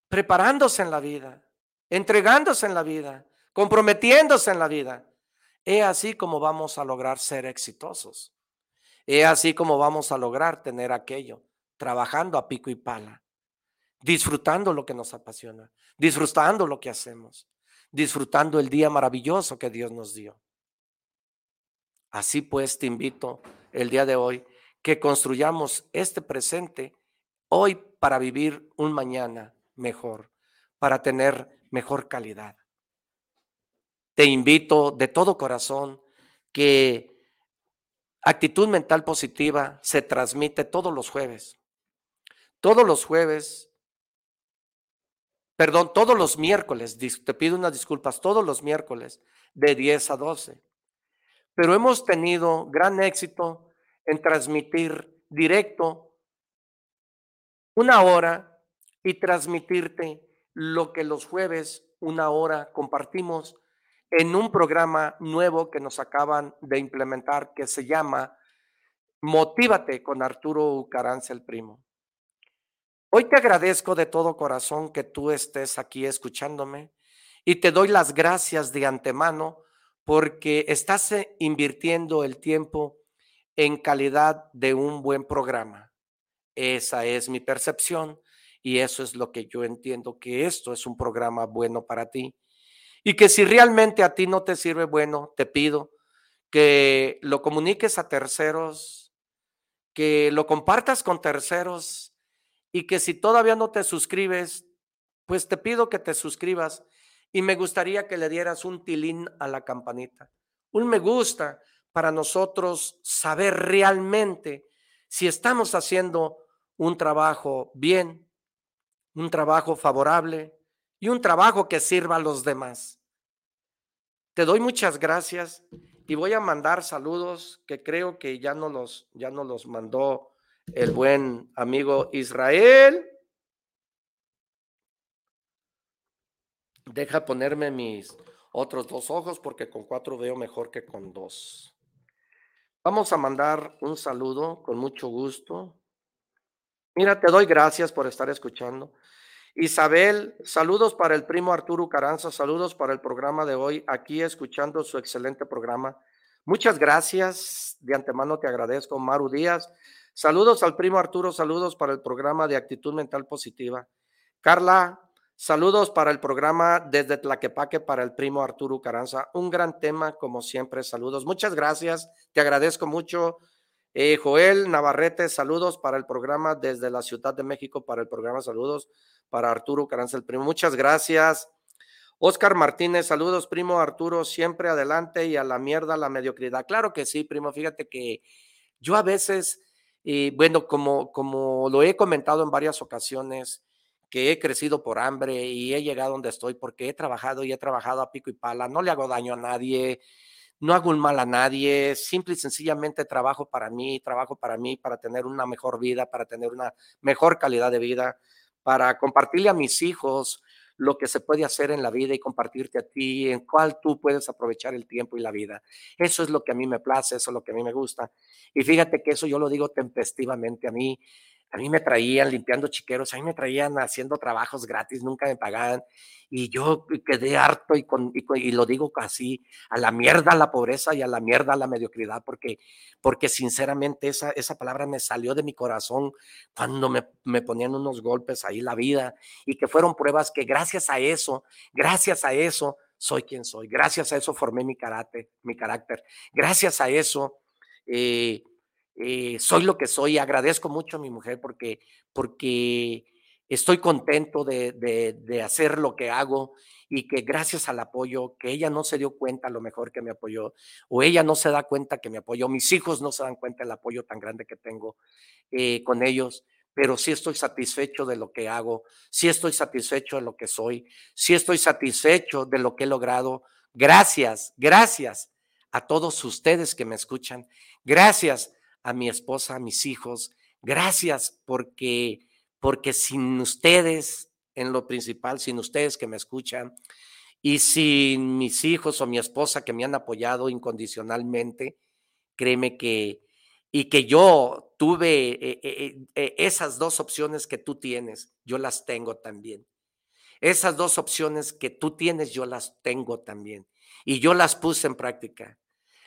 preparándose en la vida, entregándose en la vida, comprometiéndose en la vida. Es así como vamos a lograr ser exitosos. Es así como vamos a lograr tener aquello, trabajando a pico y pala, disfrutando lo que nos apasiona, disfrutando lo que hacemos, disfrutando el día maravilloso que Dios nos dio. Así pues, te invito el día de hoy que construyamos este presente hoy para vivir un mañana mejor, para tener mejor calidad. Te invito de todo corazón que actitud mental positiva se transmite todos los jueves. Todos los jueves, perdón, todos los miércoles, te pido unas disculpas, todos los miércoles de 10 a 12. Pero hemos tenido gran éxito en transmitir directo una hora y transmitirte lo que los jueves, una hora, compartimos en un programa nuevo que nos acaban de implementar que se llama Motívate con Arturo Caranza el Primo. Hoy te agradezco de todo corazón que tú estés aquí escuchándome y te doy las gracias de antemano porque estás eh, invirtiendo el tiempo en calidad de un buen programa. Esa es mi percepción y eso es lo que yo entiendo, que esto es un programa bueno para ti. Y que si realmente a ti no te sirve bueno, te pido que lo comuniques a terceros, que lo compartas con terceros y que si todavía no te suscribes, pues te pido que te suscribas y me gustaría que le dieras un tilín a la campanita, un me gusta para nosotros saber realmente si estamos haciendo un trabajo bien un trabajo favorable y un trabajo que sirva a los demás. Te doy muchas gracias y voy a mandar saludos que creo que ya no los, ya no los mandó el buen amigo Israel. Deja ponerme mis otros dos ojos porque con cuatro veo mejor que con dos. Vamos a mandar un saludo con mucho gusto Mira, te doy gracias por estar escuchando. Isabel, saludos para el primo Arturo Caranza, saludos para el programa de hoy, aquí escuchando su excelente programa. Muchas gracias, de antemano te agradezco. Maru Díaz, saludos al primo Arturo, saludos para el programa de actitud mental positiva. Carla, saludos para el programa desde Tlaquepaque para el primo Arturo Caranza. Un gran tema, como siempre, saludos. Muchas gracias, te agradezco mucho. Eh, Joel Navarrete, saludos para el programa desde la Ciudad de México, para el programa Saludos para Arturo Caranza, el primo. Muchas gracias. Oscar Martínez, saludos, primo Arturo, siempre adelante y a la mierda la mediocridad. Claro que sí, primo. Fíjate que yo a veces, y bueno, como, como lo he comentado en varias ocasiones, que he crecido por hambre y he llegado donde estoy porque he trabajado y he trabajado a pico y pala, no le hago daño a nadie, no hago un mal a nadie, simple y sencillamente trabajo para mí, trabajo para mí, para tener una mejor vida, para tener una mejor calidad de vida, para compartirle a mis hijos lo que se puede hacer en la vida y compartirte a ti, en cuál tú puedes aprovechar el tiempo y la vida. Eso es lo que a mí me place, eso es lo que a mí me gusta. Y fíjate que eso yo lo digo tempestivamente a mí. A mí me traían limpiando chiqueros, a mí me traían haciendo trabajos gratis, nunca me pagaban. Y yo quedé harto y, con, y, lo digo así, a la mierda la pobreza y a la mierda la mediocridad, porque, porque sinceramente esa, esa palabra me salió de mi corazón cuando me, me ponían unos golpes ahí la vida y que fueron pruebas que gracias a eso, gracias a eso, soy quien soy. Gracias a eso formé mi carácter, mi carácter. Gracias a eso, eh, eh, soy lo que soy. Agradezco mucho a mi mujer porque, porque estoy contento de, de, hacer lo que hago y que gracias al apoyo, que ella no se dio cuenta lo mejor que me apoyó, o ella no se da cuenta que me apoyó, mis hijos no se dan cuenta del apoyo tan grande que tengo eh, con ellos, pero sí estoy satisfecho de lo que hago, sí estoy satisfecho de lo que soy, sí estoy satisfecho de lo que he logrado. Gracias, gracias a todos ustedes que me escuchan, gracias a mi esposa, a mis hijos, gracias porque porque sin ustedes, en lo principal, sin ustedes que me escuchan, y sin mis hijos o mi esposa que me han apoyado incondicionalmente, créeme que, y que yo tuve eh, eh, eh, esas dos opciones que tú tienes, yo las tengo también. Esas dos opciones que tú tienes, yo las tengo también. Y yo las puse en práctica.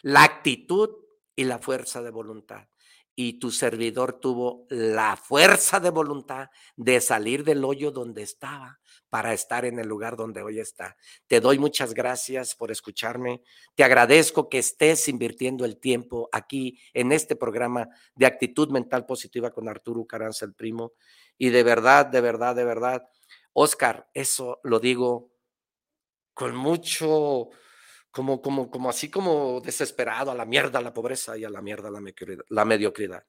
La actitud y la fuerza de voluntad y tu servidor tuvo la fuerza de voluntad de salir del hoyo donde estaba para estar en el lugar donde hoy está. Te doy muchas gracias por escucharme. Te agradezco que estés invirtiendo el tiempo aquí en este programa de actitud mental positiva con Arturo Caranza, el primo. Y de verdad, de verdad, de verdad, Oscar, eso lo digo con mucho, como, como, como así como desesperado, a la mierda la pobreza y a la mierda la mediocridad.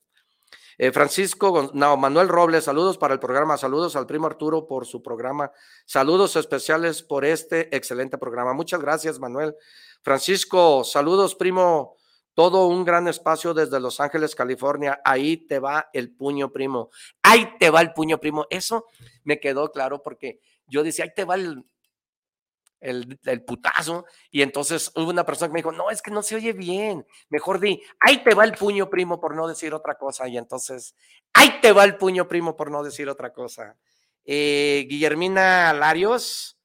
Eh, Francisco, no, Manuel Robles, saludos para el programa, saludos al primo Arturo por su programa, saludos especiales por este excelente programa. Muchas gracias, Manuel. Francisco, saludos, primo, todo un gran espacio desde Los Ángeles, California. Ahí te va el puño, primo. Ahí te va el puño, primo. Eso me quedó claro porque yo decía, ahí te va el, el, putazo. Y entonces hubo una persona que me dijo, no, es que no se oye bien. Mejor di, ahí te va el puño, primo, por no decir otra cosa. Y entonces, ahí te va el puño, primo, por no decir otra cosa. Eh, Guillermina Larios,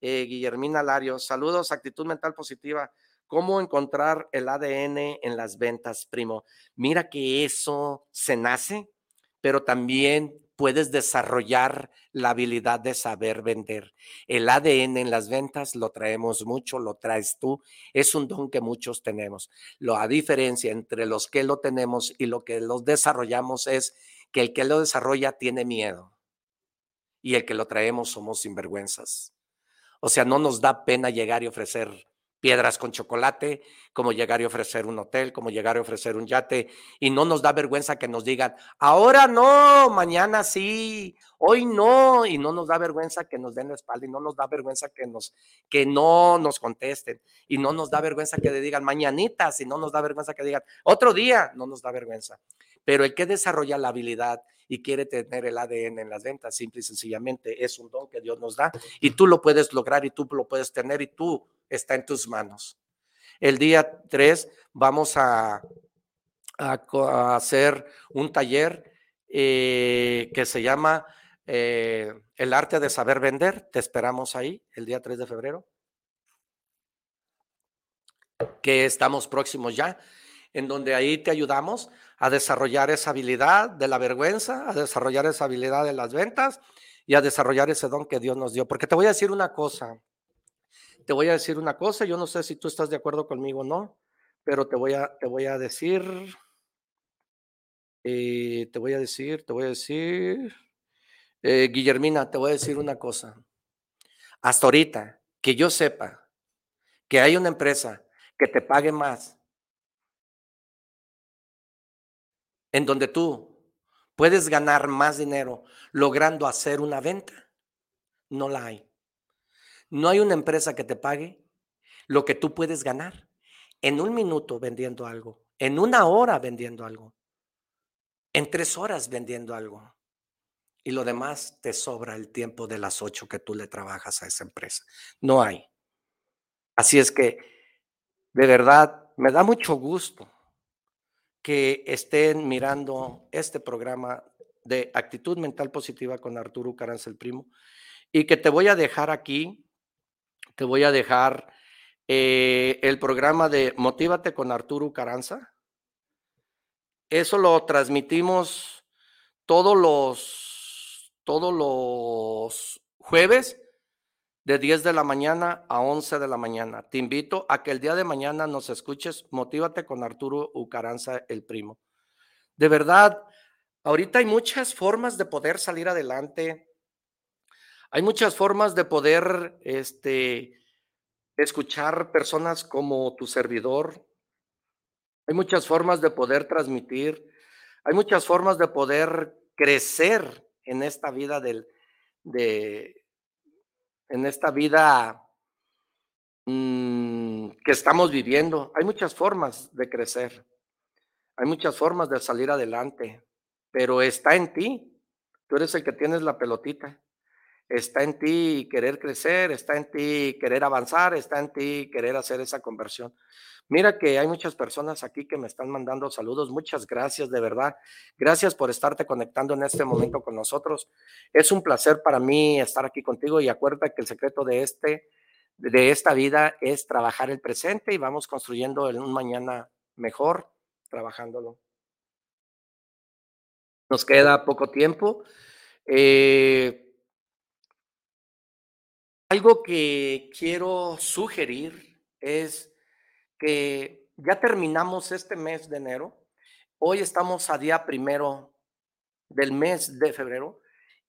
eh, Guillermina Larios, saludos, actitud mental positiva. ¿Cómo encontrar el ADN en las ventas, primo? Mira que eso se nace, pero también puedes desarrollar la habilidad de saber vender. El ADN en las ventas lo traemos mucho, lo traes tú. Es un don que muchos tenemos. La diferencia entre los que lo tenemos y lo que los desarrollamos es que el que lo desarrolla tiene miedo y el que lo traemos somos sinvergüenzas. O sea, no nos da pena llegar y ofrecer piedras con chocolate, como llegar y ofrecer un hotel, como llegar y ofrecer un yate, y no nos da vergüenza que nos digan, ahora no, mañana sí, hoy no, y no nos da vergüenza que nos den la espalda, y no nos da vergüenza que nos, que no nos contesten, y no nos da vergüenza que le digan mañanitas, y no nos da vergüenza que digan otro día, no nos da vergüenza. Pero el que desarrolla la habilidad y quiere tener el ADN en las ventas, simple y sencillamente es un don que Dios nos da, y tú lo puedes lograr, y tú lo puedes tener, y tú está en tus manos. El día 3 vamos a, hacer un taller eh, que se llama eh, El arte de saber vender. Te esperamos ahí el día 3 de febrero. Que estamos próximos ya, en donde ahí te ayudamos a desarrollar esa habilidad de la vergüenza, a desarrollar esa habilidad de las ventas y a desarrollar ese don que Dios nos dio. Porque te voy a decir una cosa, te voy a decir una cosa, yo no sé si tú estás de acuerdo conmigo o no, pero te voy a, te voy a decir, eh, te voy a decir, te voy a decir, eh, Guillermina, te voy a decir una cosa. Hasta ahorita, que yo sepa que hay una empresa que te pague más, en donde tú puedes ganar más dinero logrando hacer una venta, no la hay. No hay una empresa que te pague lo que tú puedes ganar en un minuto vendiendo algo, en una hora vendiendo algo, en tres horas vendiendo algo. Y lo demás te sobra el tiempo de las ocho que tú le trabajas a esa empresa. No hay. Así es que, de verdad, me da mucho gusto que estén mirando este programa de actitud mental positiva con Arturo Caranza el Primo y que te voy a dejar aquí te voy a dejar eh, el programa de Motívate con Arturo Caranza. Eso lo transmitimos todos los, todos los jueves de 10 de la mañana a 11 de la mañana. Te invito a que el día de mañana nos escuches Motívate con Arturo Ucaranza, el primo. De verdad, ahorita hay muchas formas de poder salir adelante. Hay muchas formas de poder este, escuchar personas como tu servidor. Hay muchas formas de poder transmitir. Hay muchas formas de poder crecer en esta vida del, de, en esta vida mm, que estamos viviendo. Hay muchas formas de crecer. Hay muchas formas de salir adelante, pero está en ti. Tú eres el que tienes la pelotita. Está en ti querer crecer, está en ti querer avanzar, está en ti querer hacer esa conversión. Mira que hay muchas personas aquí que me están mandando saludos. Muchas gracias, de verdad. Gracias por estarte conectando en este momento con nosotros. Es un placer para mí estar aquí contigo y acuérdate que el secreto de este de esta vida es trabajar el presente y vamos construyendo un mañana mejor trabajándolo. Nos queda poco tiempo. Eh, algo que quiero sugerir es que ya terminamos este mes de enero. Hoy estamos a día primero del mes de febrero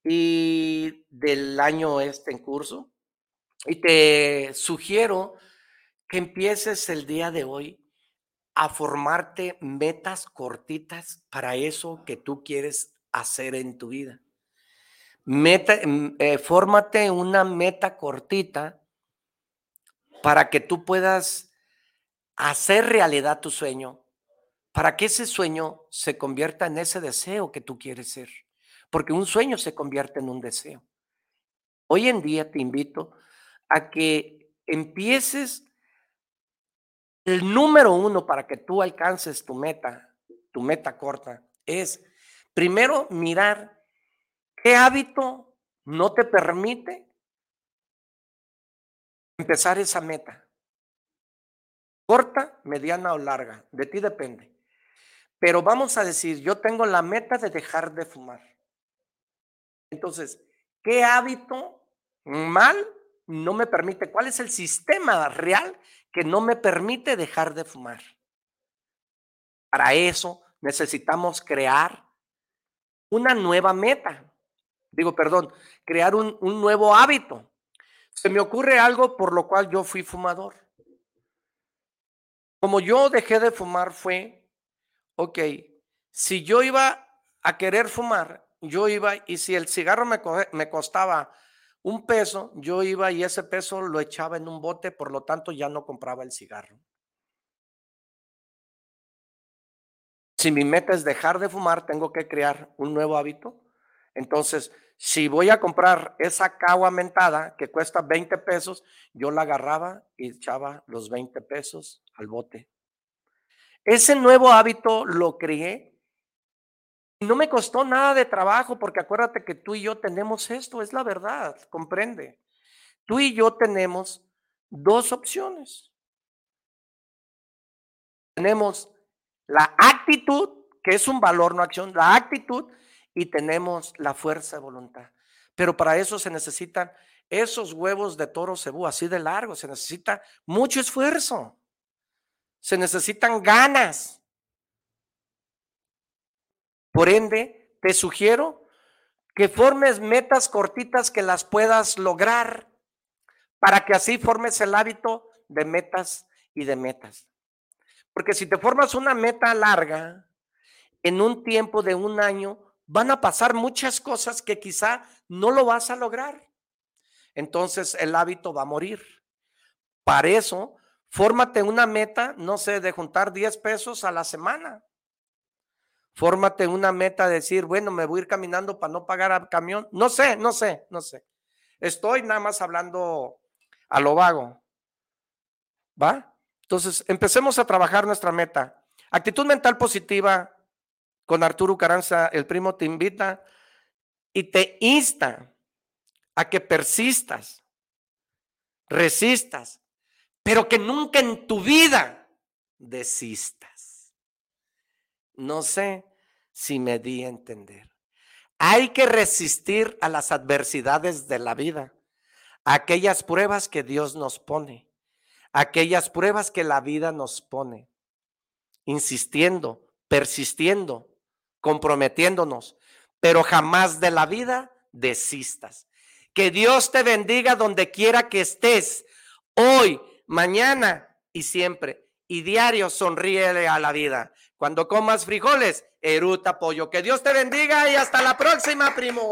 y del año este en curso. Y te sugiero que empieces el día de hoy a formarte metas cortitas para eso que tú quieres hacer en tu vida. Meta, mm, eh, fórmate una meta cortita para que tú puedas hacer realidad tu sueño, para que ese sueño se convierta en ese deseo que tú quieres ser, porque un sueño se convierte en un deseo. Hoy en día te invito a que empieces el número uno para que tú alcances tu meta, tu meta corta, es primero mirar ¿Qué hábito no te permite empezar esa meta? Corta, mediana o larga, de ti depende. Pero vamos a decir, yo tengo la meta de dejar de fumar. Entonces, ¿qué hábito mal no me permite? ¿Cuál es el sistema real que no me permite dejar de fumar? Para eso necesitamos crear una nueva meta digo, perdón, crear un, nuevo hábito. Se me ocurre algo por lo cual yo fui fumador. Como yo dejé de fumar fue, ok, si yo iba a querer fumar, yo iba y si el cigarro me, me costaba un peso, yo iba y ese peso lo echaba en un bote, por lo tanto ya no compraba el cigarro. Si mi meta es dejar de fumar, tengo que crear un nuevo hábito entonces, si voy a comprar esa cagua mentada que cuesta 20 pesos, yo la agarraba y echaba los 20 pesos al bote. Ese nuevo hábito lo creé y no me costó nada de trabajo porque acuérdate que tú y yo tenemos esto, es la verdad, comprende. Tú y yo tenemos dos opciones. Tenemos la actitud, que es un valor, no acción, la actitud y tenemos la fuerza de voluntad. Pero para eso se necesitan esos huevos de toro cebú así de largo, se necesita mucho esfuerzo, se necesitan ganas. Por ende, te sugiero que formes metas cortitas que las puedas lograr para que así formes el hábito de metas y de metas. Porque si te formas una meta larga en un tiempo de un año, van a pasar muchas cosas que quizá no lo vas a lograr. Entonces el hábito va a morir. Para eso, fórmate una meta, no sé, de juntar 10 pesos a la semana. Fórmate una meta de decir, bueno, me voy a ir caminando para no pagar al camión. No sé, no sé, no sé. Estoy nada más hablando a lo vago. ¿Va? Entonces, empecemos a trabajar nuestra meta. Actitud mental positiva con Arturo Caranza, el primo te invita y te insta a que persistas, resistas, pero que nunca en tu vida desistas. No sé si me di a entender. Hay que resistir a las adversidades de la vida, aquellas pruebas que Dios nos pone, aquellas pruebas que la vida nos pone, insistiendo, persistiendo, comprometiéndonos, pero jamás de la vida desistas. Que Dios te bendiga donde quiera que estés, hoy, mañana y siempre. Y diario sonríele a la vida. Cuando comas frijoles, eruta pollo. Que Dios te bendiga y hasta la próxima, primo.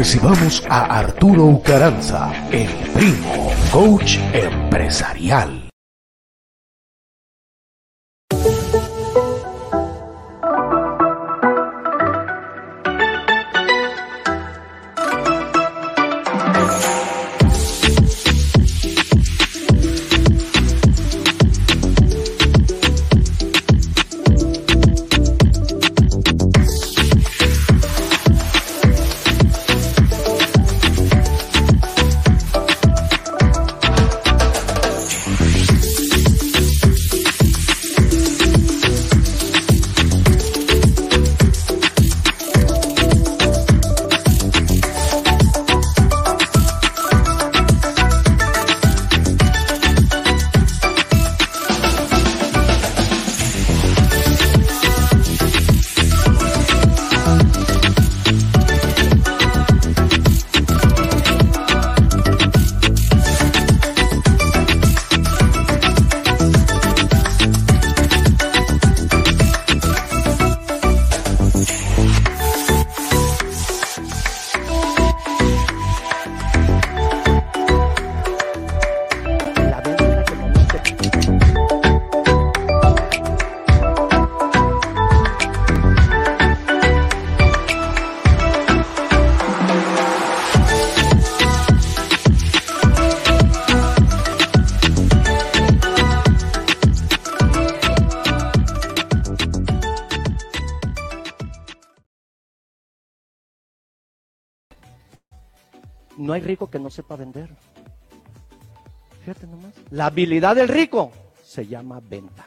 Recibamos a Arturo Ucaranza, el primo coach empresarial. No sepa vender. Fíjate nomás. La habilidad del rico se llama venta.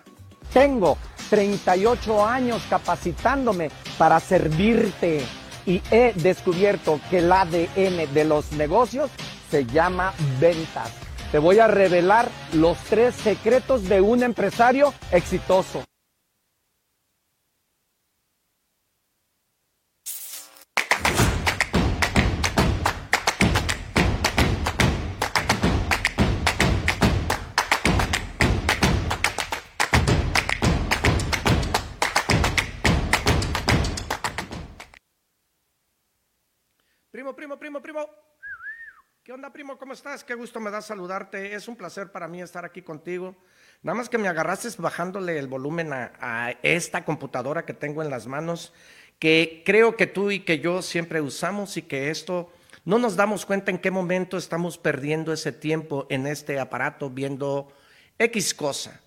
Tengo 38 años capacitándome para servirte y he descubierto que el ADN de los negocios se llama ventas. Te voy a revelar los tres secretos de un empresario exitoso. Primo, primo, primo. ¿Qué onda, primo? ¿Cómo estás? Qué gusto me da saludarte. Es un placer para mí estar aquí contigo. Nada más que me agarraste bajándole el volumen a, a esta computadora que tengo en las manos, que creo que tú y que yo siempre usamos y que esto no nos damos cuenta en qué momento estamos perdiendo ese tiempo en este aparato viendo X cosa.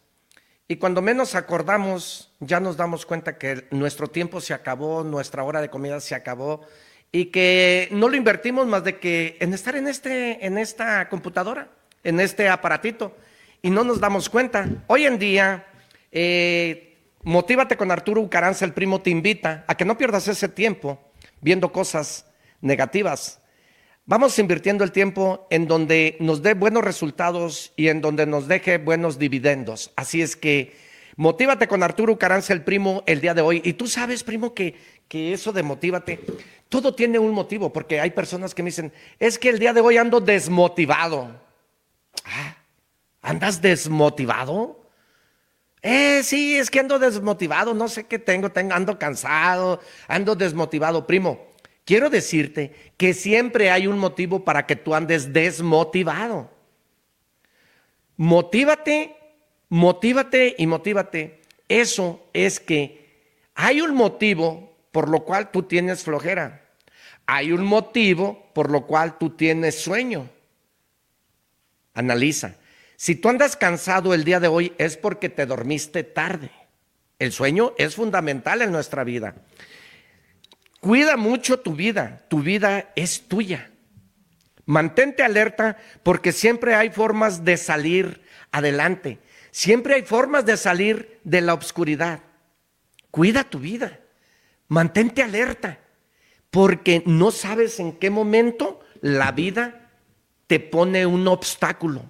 Y cuando menos acordamos, ya nos damos cuenta que nuestro tiempo se acabó, nuestra hora de comida se acabó y que no lo invertimos más de que en estar en, este, en esta computadora, en este aparatito, y no nos damos cuenta. Hoy en día, eh, Motívate con Arturo Ucaranza, el primo, te invita a que no pierdas ese tiempo viendo cosas negativas. Vamos invirtiendo el tiempo en donde nos dé buenos resultados y en donde nos deje buenos dividendos. Así es que Motívate con Arturo Ucaranza, el primo, el día de hoy. Y tú sabes, primo, que, que eso de motívate, todo tiene un motivo, porque hay personas que me dicen, es que el día de hoy ando desmotivado. Ah, ¿Andas desmotivado? Eh, sí, es que ando desmotivado, no sé qué tengo, tengo ando cansado, ando desmotivado. Primo, quiero decirte que siempre hay un motivo para que tú andes desmotivado. Motívate, motívate y motívate. Eso es que hay un motivo por lo cual tú tienes flojera. Hay un motivo por lo cual tú tienes sueño. Analiza. Si tú andas cansado el día de hoy es porque te dormiste tarde. El sueño es fundamental en nuestra vida. Cuida mucho tu vida, tu vida es tuya. Mantente alerta porque siempre hay formas de salir adelante, siempre hay formas de salir de la oscuridad. Cuida tu vida, mantente alerta porque no sabes en qué momento la vida te pone un obstáculo.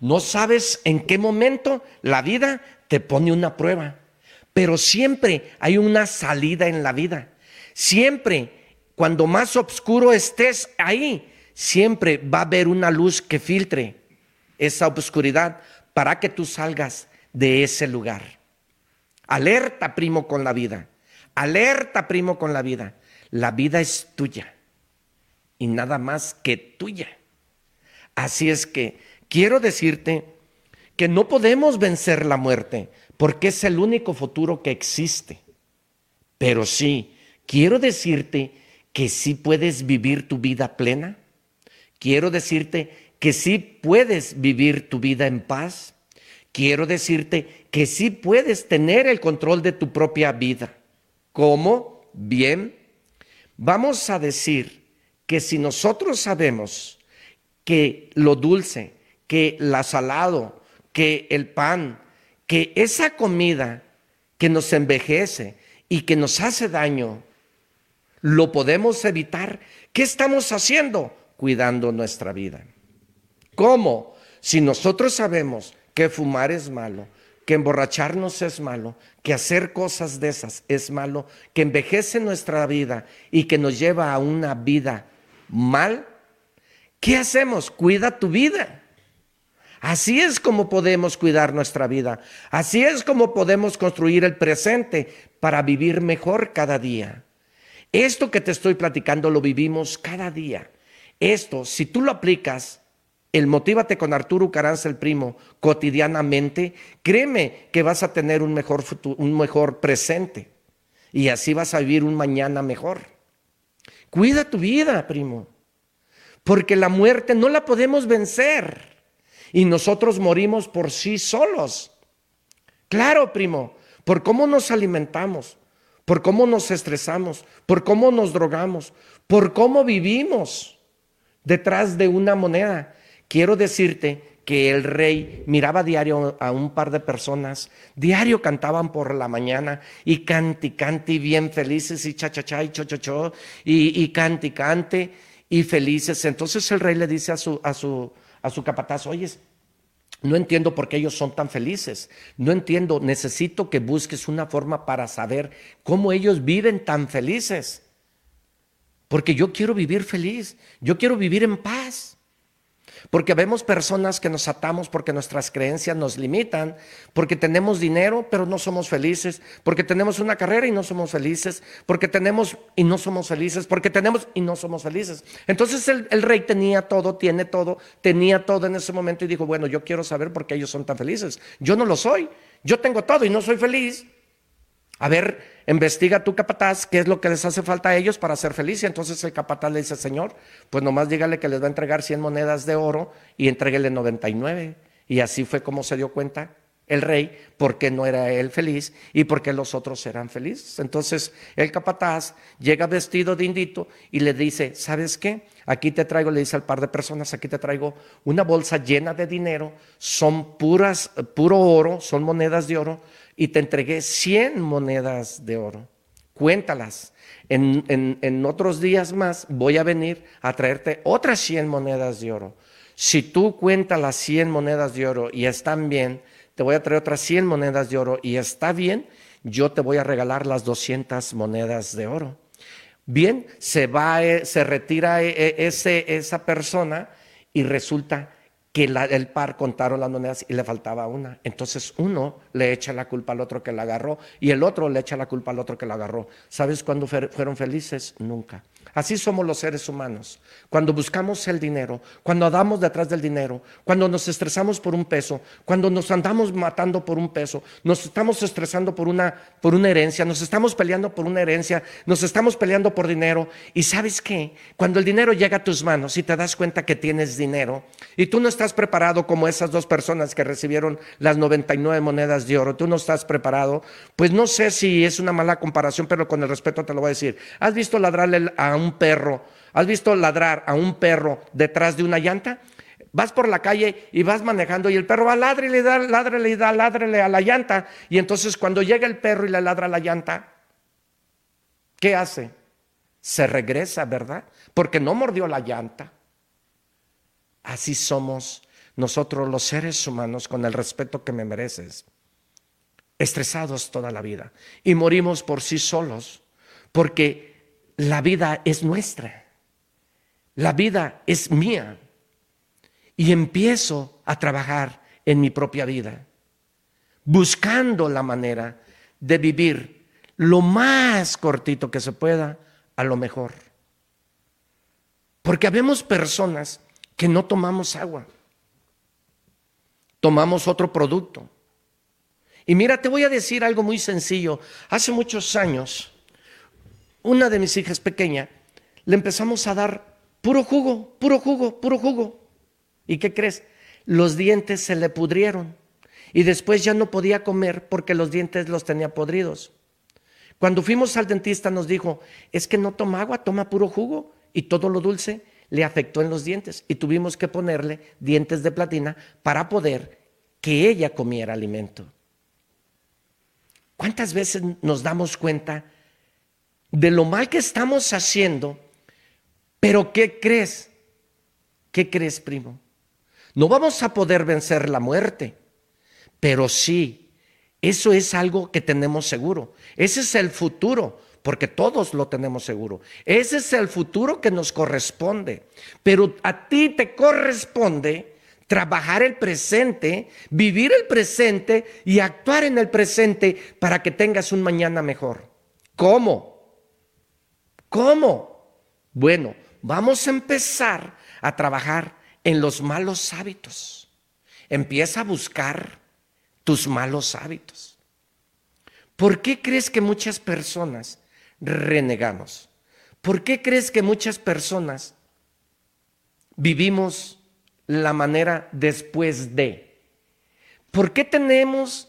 No sabes en qué momento la vida te pone una prueba. Pero siempre hay una salida en la vida. Siempre, cuando más oscuro estés ahí, siempre va a haber una luz que filtre esa oscuridad para que tú salgas de ese lugar. Alerta, primo, con la vida. Alerta, primo, con la vida. La vida es tuya y nada más que tuya. Así es que quiero decirte que no podemos vencer la muerte porque es el único futuro que existe. Pero sí, quiero decirte que sí puedes vivir tu vida plena. Quiero decirte que sí puedes vivir tu vida en paz. Quiero decirte que sí puedes tener el control de tu propia vida. ¿Cómo? Bien. Vamos a decir que si nosotros sabemos que lo dulce, que la salado, que el pan, que esa comida que nos envejece y que nos hace daño, lo podemos evitar. ¿Qué estamos haciendo? Cuidando nuestra vida. ¿Cómo? Si nosotros sabemos que fumar es malo, que emborracharnos es malo, que hacer cosas de esas es malo, que envejece nuestra vida y que nos lleva a una vida mal, ¿qué hacemos? Cuida tu vida. Así es como podemos cuidar nuestra vida. Así es como podemos construir el presente para vivir mejor cada día. Esto que te estoy platicando lo vivimos cada día. Esto, si tú lo aplicas, el Motívate con Arturo Caranza, el primo, cotidianamente, créeme que vas a tener un mejor, futuro, un mejor presente. Y así vas a vivir un mañana mejor. Cuida tu vida, primo. Porque la muerte no la podemos vencer y nosotros morimos por sí solos. Claro, primo, por cómo nos alimentamos, por cómo nos estresamos, por cómo nos drogamos, por cómo vivimos detrás de una moneda. Quiero decirte que el rey miraba diario a un par de personas, diario cantaban por la mañana y canti, canti, bien felices y cha, cha, cha y cho, cho, cho, y, y canti, cante y felices. Entonces el rey le dice a su, a su, a su capataz, oye, no entiendo por qué ellos son tan felices. No entiendo, necesito que busques una forma para saber cómo ellos viven tan felices. Porque yo quiero vivir feliz, yo quiero vivir en paz. Porque vemos personas que nos atamos porque nuestras creencias nos limitan, porque tenemos dinero pero no somos felices, porque tenemos una carrera y no somos felices, porque tenemos y no somos felices, porque tenemos y no somos felices. Entonces el, rey tenía todo, tiene todo, tenía todo en ese momento y dijo, bueno, yo quiero saber por qué ellos son tan felices. Yo no lo soy, yo tengo todo y no soy feliz. A ver, investiga tu capataz qué es lo que les hace falta a ellos para ser felices. Entonces el capataz le dice, Señor, pues nomás dígale que les va a entregar 100 monedas de oro y entréguele 99. Y así fue como se dio cuenta el rey por qué no era él feliz y por qué los otros eran felices. Entonces el capataz llega vestido de indito y le dice, ¿sabes qué? Aquí te traigo, le dice al par de personas, aquí te traigo una bolsa llena de dinero, son puras, puro oro, son monedas de oro y te entregué 100 monedas de oro. Cuéntalas. En, en, otros días más voy a venir a traerte otras 100 monedas de oro. Si tú cuentas las 100 monedas de oro y están bien, te voy a traer otras 100 monedas de oro y está bien, yo te voy a regalar las 200 monedas de oro. Bien, se va, eh, se retira eh, eh, ese, esa persona y resulta que el par contaron las monedas y le faltaba una. Entonces uno le echa la culpa al otro que la agarró y el otro le echa la culpa al otro que la agarró. ¿Sabes cuándo fueron felices? Nunca. Así somos los seres humanos. Cuando buscamos el dinero, cuando andamos detrás del dinero, cuando nos estresamos por un peso, cuando nos andamos matando por un peso, nos estamos estresando por una, por una herencia, nos estamos peleando por una herencia, nos estamos peleando por dinero. Y sabes qué? Cuando el dinero llega a tus manos y te das cuenta que tienes dinero y tú no estás preparado como esas dos personas que recibieron las 99 monedas de oro, tú no estás preparado, pues no sé si es una mala comparación, pero con el respeto te lo voy a decir. ¿Has visto ladrarle a un perro, ¿has visto ladrar a un perro detrás de una llanta? Vas por la calle y vas manejando y el perro va ladre y le da, ladre, le da, ladre a la llanta. Y entonces cuando llega el perro y le ladra a la llanta, ¿qué hace? Se regresa, ¿verdad? Porque no mordió la llanta. Así somos nosotros los seres humanos con el respeto que me mereces, estresados toda la vida y morimos por sí solos, porque la vida es nuestra, la vida es mía y empiezo a trabajar en mi propia vida, buscando la manera de vivir lo más cortito que se pueda a lo mejor. Porque habemos personas que no tomamos agua, tomamos otro producto. Y mira, te voy a decir algo muy sencillo. Hace muchos años, una de mis hijas pequeña, le empezamos a dar puro jugo, puro jugo, puro jugo. ¿Y qué crees? Los dientes se le pudrieron y después ya no podía comer porque los dientes los tenía podridos. Cuando fuimos al dentista nos dijo, es que no toma agua, toma puro jugo y todo lo dulce le afectó en los dientes y tuvimos que ponerle dientes de platina para poder que ella comiera alimento. ¿Cuántas veces nos damos cuenta de lo mal que estamos haciendo, pero ¿qué crees? ¿Qué crees, primo? No vamos a poder vencer la muerte, pero sí, eso es algo que tenemos seguro. Ese es el futuro, porque todos lo tenemos seguro. Ese es el futuro que nos corresponde. Pero a ti te corresponde trabajar el presente, vivir el presente y actuar en el presente para que tengas un mañana mejor. ¿Cómo? ¿Cómo? Bueno, vamos a empezar a trabajar en los malos hábitos. Empieza a buscar tus malos hábitos. ¿Por qué crees que muchas personas renegamos? ¿Por qué crees que muchas personas vivimos la manera después de? ¿Por qué tenemos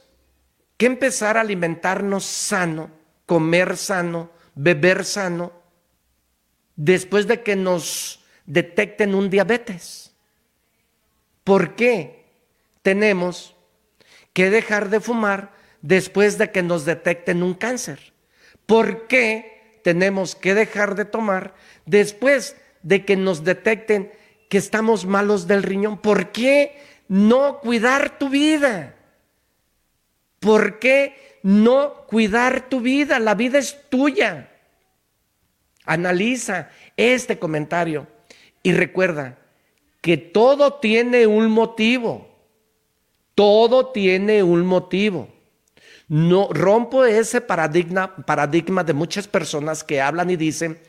que empezar a alimentarnos sano, comer sano, beber sano después de que nos detecten un diabetes. ¿Por qué tenemos que dejar de fumar después de que nos detecten un cáncer? ¿Por qué tenemos que dejar de tomar después de que nos detecten que estamos malos del riñón? ¿Por qué no cuidar tu vida? ¿Por qué no cuidar tu vida? La vida es tuya. Analiza este comentario y recuerda que todo tiene un motivo. Todo tiene un motivo. No rompo ese paradigma, paradigma de muchas personas que hablan y dicen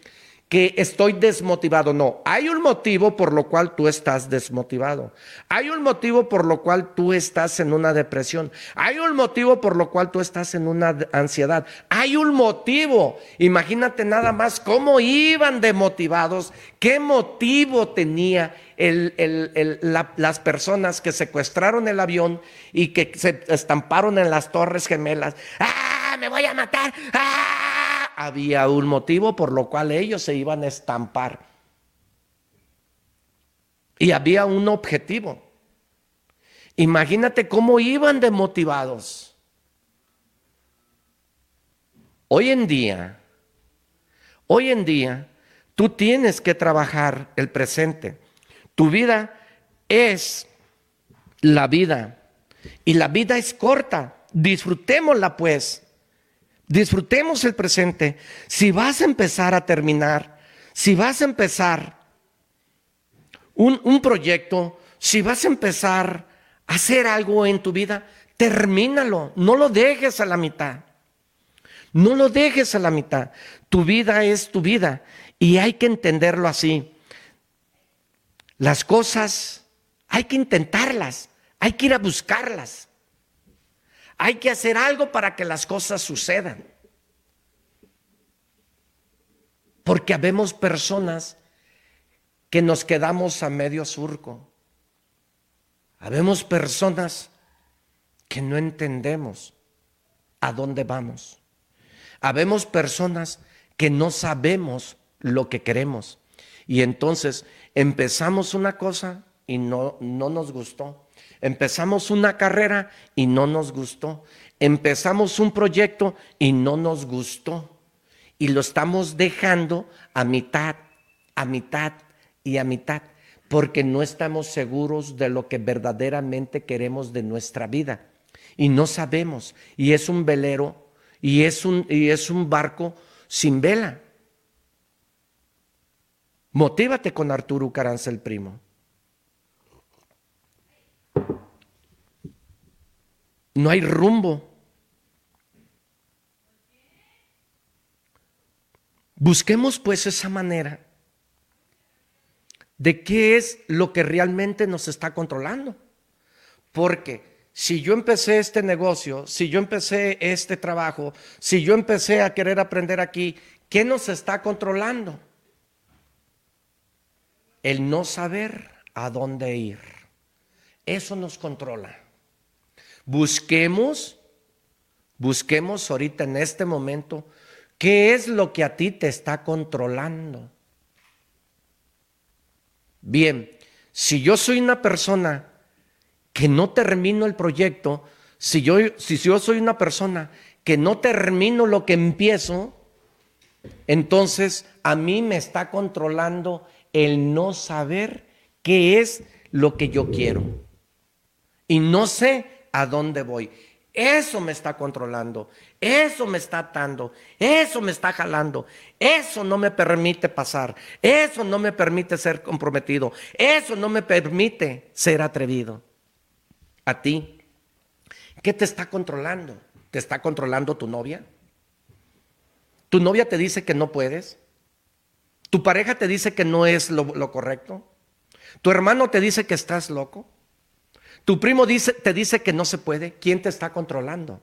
que estoy desmotivado. No, hay un motivo por lo cual tú estás desmotivado. Hay un motivo por lo cual tú estás en una depresión. Hay un motivo por lo cual tú estás en una ansiedad. Hay un motivo. Imagínate nada más cómo iban demotivados, qué motivo tenía las personas que secuestraron el avión y que se estamparon en las torres gemelas. ¡Ah, me voy a matar! ¡Ah! Había un motivo por lo cual ellos se iban a estampar. Y había un objetivo. Imagínate cómo iban de motivados. Hoy en día, hoy en día, tú tienes que trabajar el presente. Tu vida es la vida. Y la vida es corta. Disfrutémosla pues. Disfrutemos el presente. Si vas a empezar a terminar, si vas a empezar un, proyecto, si vas a empezar a hacer algo en tu vida, termínalo. No lo dejes a la mitad. No lo dejes a la mitad. Tu vida es tu vida Y hay que entenderlo así. Las cosas hay que intentarlas, hay que ir a buscarlas. Hay que hacer algo para que las cosas sucedan. Porque habemos personas que nos quedamos a medio surco. Habemos personas que no entendemos a dónde vamos. Habemos personas que no sabemos lo que queremos. Y entonces empezamos una cosa y no, no nos gustó. Empezamos una carrera y no nos gustó. Empezamos un proyecto y no nos gustó. Y lo estamos dejando a mitad, a mitad y a mitad, porque no estamos seguros de lo que verdaderamente queremos de nuestra vida. Y no sabemos. Y es un velero y es un, y es un barco sin vela. Motívate con Arturo Caranza el primo. No hay rumbo. Busquemos pues esa manera de qué es lo que realmente nos está controlando. Porque si yo empecé este negocio, si yo empecé este trabajo, si yo empecé a querer aprender aquí, ¿qué nos está controlando? El no saber a dónde ir. Eso nos controla. Busquemos, busquemos ahorita en este momento qué es lo que a ti te está controlando. Bien, si yo soy una persona que no termino el proyecto, si yo, si yo soy una persona que no termino lo que empiezo, entonces a mí me está controlando el no saber qué es lo que yo quiero. Y no sé a dónde voy. Eso me está controlando, eso me está atando, eso me está jalando, eso no me permite pasar, eso no me permite ser comprometido, eso no me permite ser atrevido. A ti, ¿qué te está controlando? ¿Te está controlando tu novia? ¿Tu novia te dice que no puedes? ¿Tu pareja te dice que no es lo, lo correcto? ¿Tu hermano te dice que estás loco? Tu primo te dice que no se puede. ¿Quién te está controlando?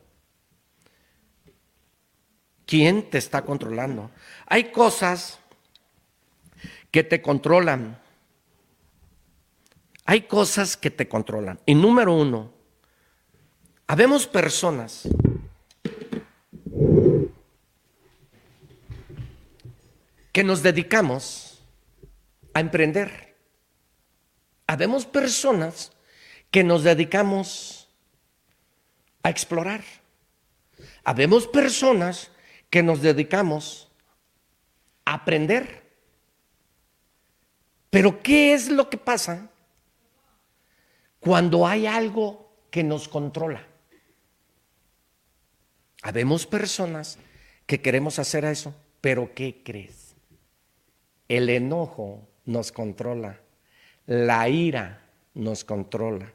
¿Quién te está controlando? Hay cosas que te controlan. Hay cosas que te controlan. Y número uno, habemos personas que nos dedicamos a emprender. Habemos personas que nos dedicamos a explorar. Habemos personas que nos dedicamos a aprender. Pero ¿qué es lo que pasa cuando hay algo que nos controla? Habemos personas que queremos hacer eso, pero ¿qué crees? El enojo nos controla, la ira nos controla,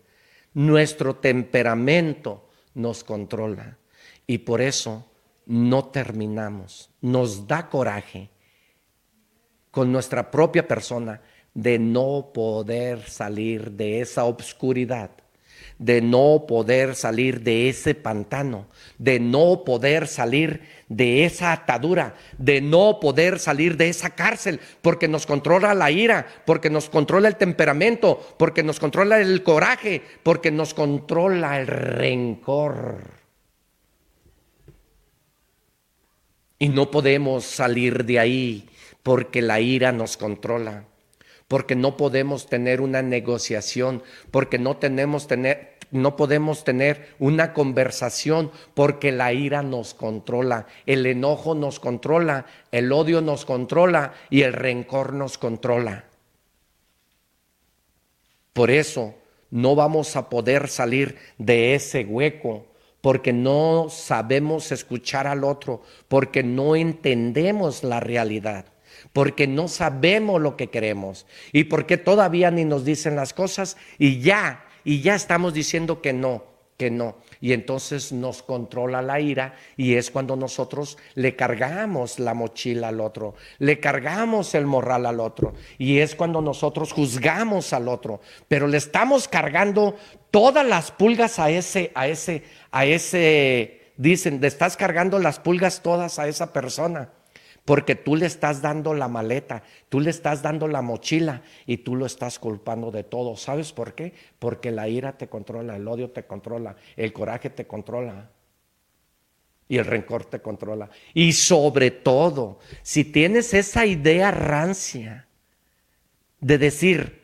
nuestro temperamento nos controla y por eso no terminamos. Nos da coraje con nuestra propia persona de no poder salir de esa obscuridad de no poder salir de ese pantano, de no poder salir de esa atadura, de no poder salir de esa cárcel, porque nos controla la ira, porque nos controla el temperamento, porque nos controla el coraje, porque nos controla el rencor. Y no podemos salir de ahí porque la ira nos controla porque no podemos tener una negociación, porque no, tenemos tener, no podemos tener una conversación, porque la ira nos controla, el enojo nos controla, el odio nos controla y el rencor nos controla. Por eso no vamos a poder salir de ese hueco porque no sabemos escuchar al otro, porque no entendemos la realidad porque no sabemos lo que queremos y porque todavía ni nos dicen las cosas y ya, y ya estamos diciendo que no, que no. y entonces nos controla la ira y es cuando nosotros le cargamos la mochila al otro, le cargamos el morral al otro y es cuando nosotros juzgamos al otro, pero le estamos cargando todas las pulgas a ese, a ese, a ese, dicen, le estás cargando las pulgas todas a esa persona porque tú le estás dando la maleta, tú le estás dando la mochila y tú lo estás culpando de todo. ¿Sabes por qué? Porque la ira te controla, el odio te controla, el coraje te controla y el rencor te controla. Y sobre todo, si tienes esa idea rancia de decir,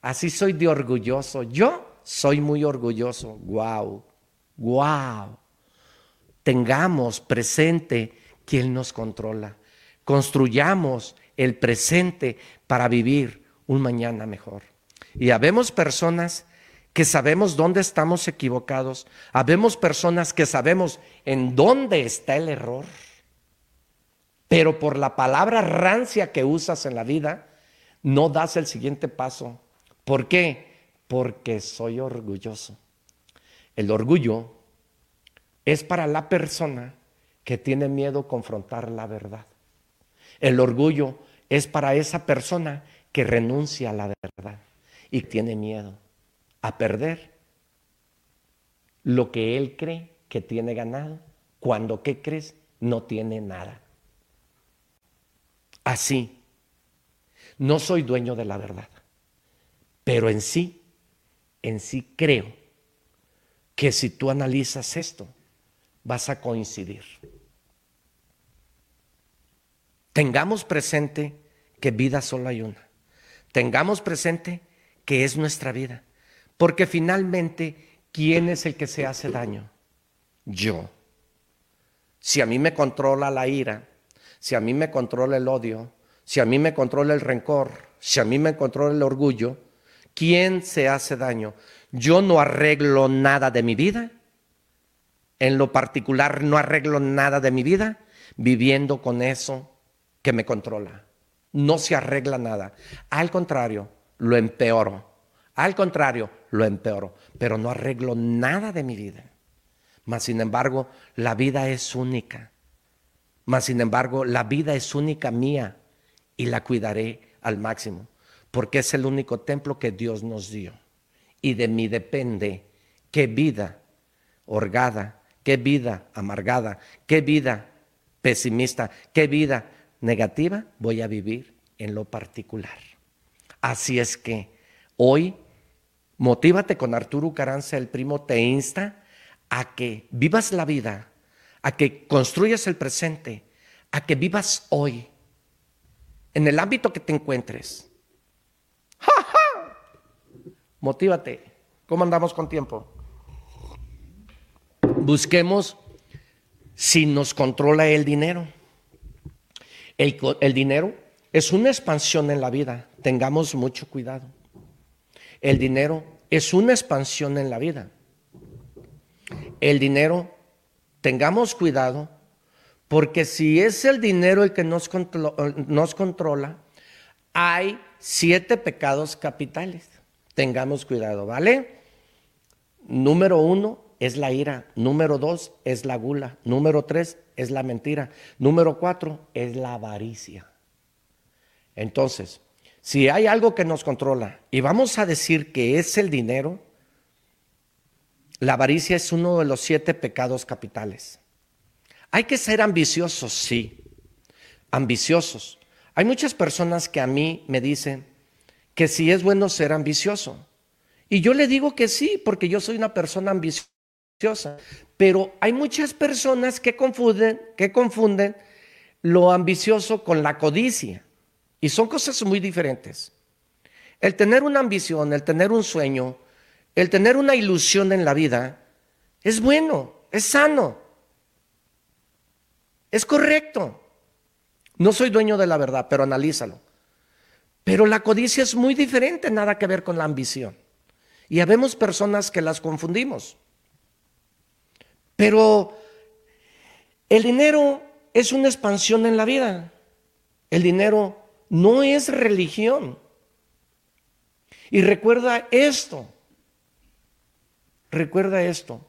así soy de orgulloso, yo soy muy orgulloso, wow, wow, tengamos presente ¿Quién nos controla. Construyamos el presente para vivir un mañana mejor. Y habemos personas que sabemos dónde estamos equivocados. Habemos personas que sabemos en dónde está el error. Pero por la palabra rancia que usas en la vida, no das el siguiente paso. ¿Por qué? Porque soy orgulloso. El orgullo es para la persona que tiene miedo confrontar la verdad. El orgullo es para esa persona que renuncia a la verdad y tiene miedo a perder lo que él cree que tiene ganado, cuando, ¿qué crees? No tiene nada. Así, no soy dueño de la verdad, pero en sí, en sí creo que si tú analizas esto, vas a coincidir. Tengamos presente que vida solo hay una. Tengamos presente que es nuestra vida. Porque finalmente, ¿quién es el que se hace daño? Yo. Si a mí me controla la ira, si a mí me controla el odio, si a mí me controla el rencor, si a mí me controla el orgullo, ¿quién se hace daño? Yo no arreglo nada de mi vida. En lo particular, no arreglo nada de mi vida viviendo con eso que me controla. No se arregla nada. Al contrario, lo empeoro. Al contrario, lo empeoro. Pero no arreglo nada de mi vida. Mas, sin embargo, la vida es única. Mas, sin embargo, la vida es única mía y la cuidaré al máximo. Porque es el único templo que Dios nos dio. Y de mí depende qué vida orgada, qué vida amargada, qué vida pesimista, qué vida negativa voy a vivir en lo particular. Así es que hoy, motívate con Arturo Caranza, el primo, te insta a que vivas la vida, a que construyas el presente, a que vivas hoy, en el ámbito que te encuentres. ¡Ja, Motívate. ¿Cómo andamos con tiempo? Busquemos si nos controla el dinero. El, dinero es una expansión en la vida, tengamos mucho cuidado. El dinero es una expansión en la vida. El dinero, tengamos cuidado, porque si es el dinero el que nos, nos controla, hay siete pecados capitales. Tengamos cuidado, ¿vale? Número uno es la ira. Número dos es la gula. Número tres es la mentira. Número cuatro es la avaricia. Entonces, si hay algo que nos controla y vamos a decir que es el dinero, la avaricia es uno de los siete pecados capitales. Hay que ser ambiciosos, sí, ambiciosos. Hay muchas personas que a mí me dicen que si es bueno ser ambicioso. Y yo le digo que sí, porque yo soy una persona ambiciosa pero hay muchas personas que confunden, que confunden lo ambicioso con la codicia. Y son cosas muy diferentes. El tener una ambición, el tener un sueño, el tener una ilusión en la vida, es bueno, es sano, es correcto. No soy dueño de la verdad, pero analízalo. Pero la codicia es muy diferente, nada que ver con la ambición. Y habemos personas que las confundimos. Pero el dinero es una expansión en la vida. El dinero no es religión. Y recuerda esto. Recuerda esto.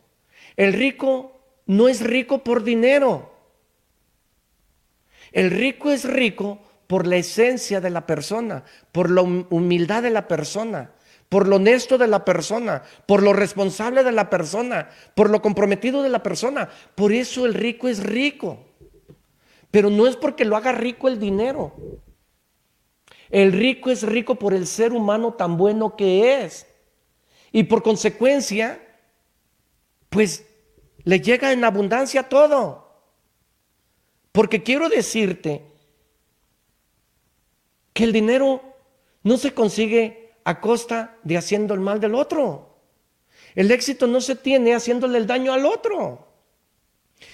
El rico no es rico por dinero. El rico es rico por la esencia de la persona, por la humildad de la persona, por lo honesto de la persona, por lo responsable de la persona, por lo comprometido de la persona. Por eso el rico es rico. Pero no es porque lo haga rico el dinero. El rico es rico por el ser humano tan bueno que es. Y por consecuencia, pues le llega en abundancia todo. Porque quiero decirte que el dinero no se consigue a costa de haciendo el mal del otro. El éxito no se tiene haciéndole el daño al otro.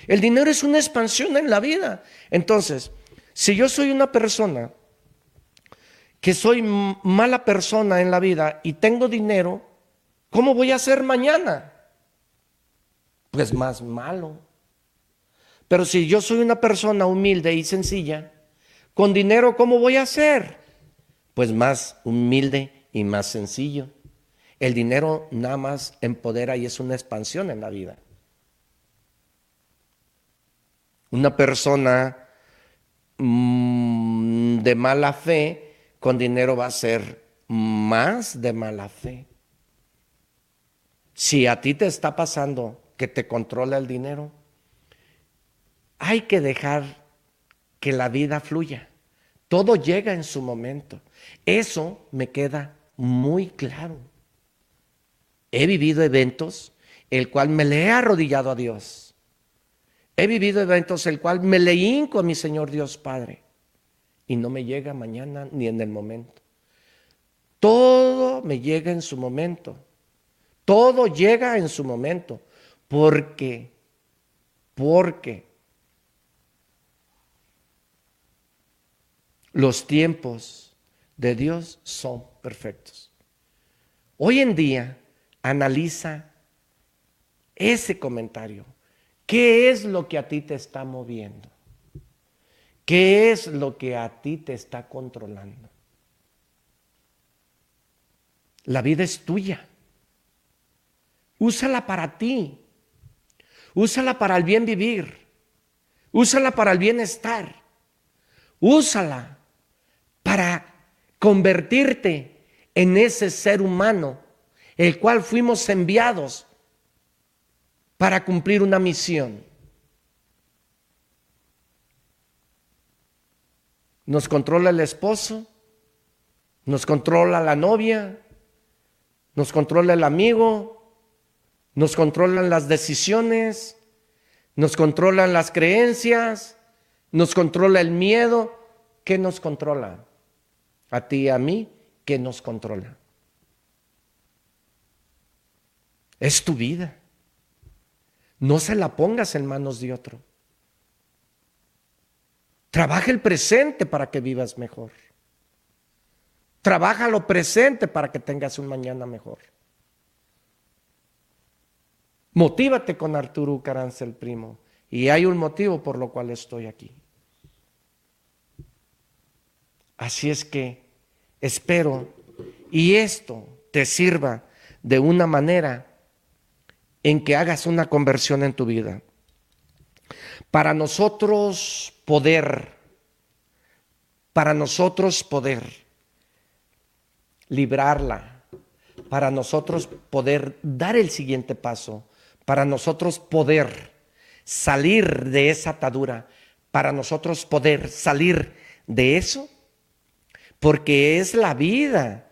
El dinero es una expansión en la vida. Entonces, si yo soy una persona que soy mala persona en la vida y tengo dinero, ¿cómo voy a ser mañana? Pues más malo. Pero si yo soy una persona humilde y sencilla, con dinero, ¿cómo voy a ser? Pues más humilde y más sencillo. El dinero nada más empodera y es una expansión en la vida. Una persona mm, de mala fe con dinero va a ser más de mala fe. Si a ti te está pasando que te controla el dinero, hay que dejar que la vida fluya. Todo llega en su momento. Eso me queda muy claro. He vivido eventos el cual me le he arrodillado a Dios. He vivido eventos el cual me le hinco a mi Señor Dios Padre y no me llega mañana ni en el momento. Todo me llega en su momento. Todo llega en su momento. Porque, porque los tiempos de Dios son perfectos. Hoy en día analiza ese comentario. ¿Qué es lo que a ti te está moviendo? ¿Qué es lo que a ti te está controlando? La vida es tuya. Úsala para ti. Úsala para el bien vivir. Úsala para el bienestar. Úsala para convertirte en ese ser humano el cual fuimos enviados para cumplir una misión. Nos controla el esposo, nos controla la novia, nos controla el amigo, nos controlan las decisiones, nos controlan las creencias, nos controla el miedo. ¿Qué nos controla? A ti y a mí, ¿qué nos controla? Es tu vida. No se la pongas en manos de otro. Trabaja el presente para que vivas mejor. Trabaja lo presente para que tengas un mañana mejor. Motívate con Arturo Caranza el primo. Y hay un motivo por lo cual estoy aquí. Así es que espero y esto te sirva de una manera en que hagas una conversión en tu vida. Para nosotros poder, para nosotros poder librarla, para nosotros poder dar el siguiente paso, para nosotros poder salir de esa atadura, para nosotros poder salir de eso, porque es la vida.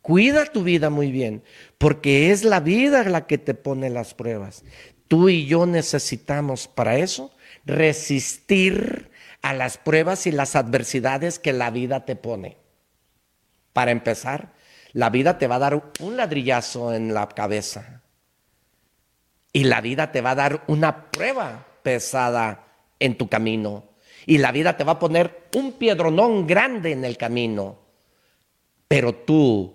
Cuida tu vida muy bien, porque es la vida la que te pone las pruebas. Tú y yo necesitamos para eso resistir a las pruebas y las adversidades que la vida te pone. Para empezar, la vida te va a dar un ladrillazo en la cabeza. Y la vida te va a dar una prueba pesada en tu camino. Y la vida te va a poner un piedronón grande en el camino. Pero tú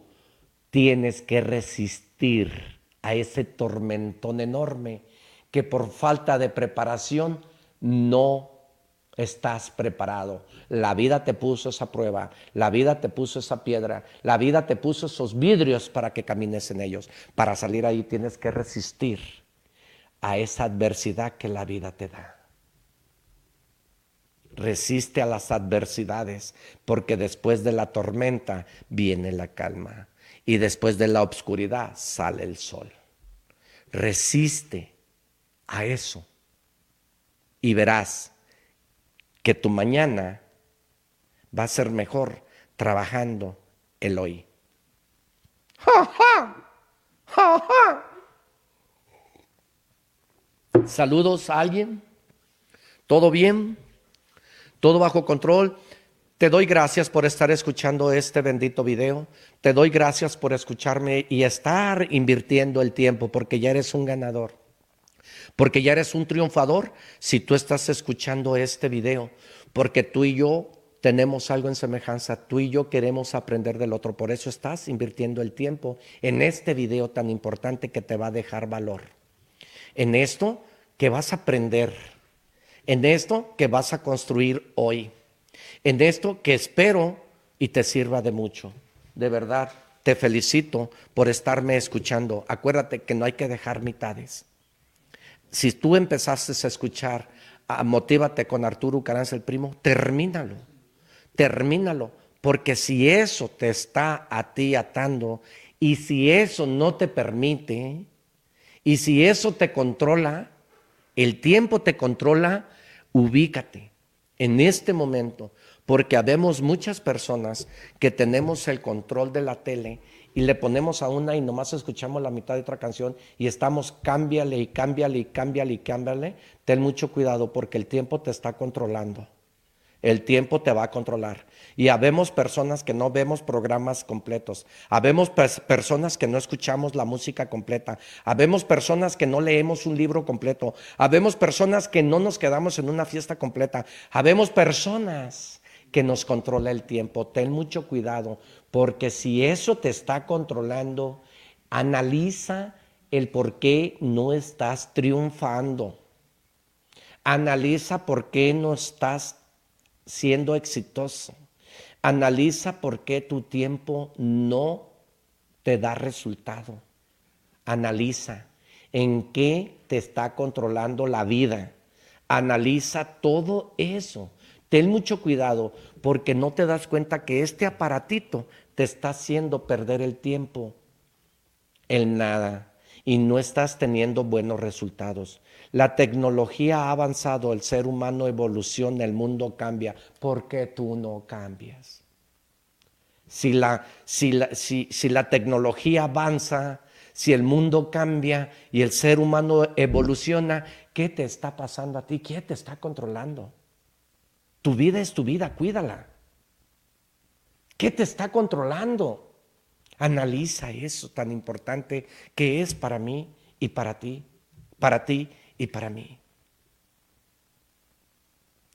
tienes que resistir a ese tormentón enorme que por falta de preparación no estás preparado. La vida te puso esa prueba, la vida te puso esa piedra, la vida te puso esos vidrios para que camines en ellos. Para salir ahí tienes que resistir a esa adversidad que la vida te da. Resiste a las adversidades, porque después de la tormenta viene la calma y después de la oscuridad sale el sol. Resiste a eso y verás que tu mañana va a ser mejor trabajando el hoy. Saludos a alguien. ¿Todo bien? ¿Todo bajo control? Te doy gracias por estar escuchando este bendito video. Te doy gracias por escucharme y estar invirtiendo el tiempo porque ya eres un ganador. Porque ya eres un triunfador si tú estás escuchando este video. Porque tú y yo tenemos algo en semejanza. Tú y yo queremos aprender del otro. Por eso estás invirtiendo el tiempo en este video tan importante que te va a dejar valor. En esto que vas a aprender. En esto que vas a construir hoy. En esto que espero y te sirva de mucho. De verdad, te felicito por estarme escuchando. Acuérdate que no hay que dejar mitades. Si tú empezaste a escuchar, Motívate con Arturo Caranza el primo, termínalo termínalo, porque si eso te está a ti atando y si eso no te permite y si eso te controla, el tiempo te controla, ubícate en este momento, porque habemos muchas personas que tenemos el control de la tele y le ponemos a una y nomás escuchamos la mitad de otra canción y estamos cámbiale y cámbiale y cámbiale y cámbiale, ten mucho cuidado porque el tiempo te está controlando. El tiempo te va a controlar. Y habemos personas que no vemos programas completos. Habemos personas que no escuchamos la música completa. Habemos personas que no leemos un libro completo. Habemos personas que no nos quedamos en una fiesta completa. Habemos personas que nos controla el tiempo. Ten mucho cuidado, porque si eso te está controlando, analiza el por qué no estás triunfando. Analiza por qué no estás siendo exitoso. Analiza por qué tu tiempo no te da resultado. Analiza en qué te está controlando la vida. Analiza todo eso. Ten mucho cuidado porque no te das cuenta que este aparatito te está haciendo perder el tiempo en nada y no estás teniendo buenos resultados. La tecnología ha avanzado, el ser humano evoluciona, el mundo cambia. ¿Por qué tú no cambias? Si la, tecnología avanza, si el mundo cambia y el ser humano evoluciona, ¿qué te está pasando a ti? ¿Quién te está controlando? Tu vida es tu vida, cuídala. ¿Qué te está controlando? Analiza eso tan importante que es para mí y para ti, para ti y para mí.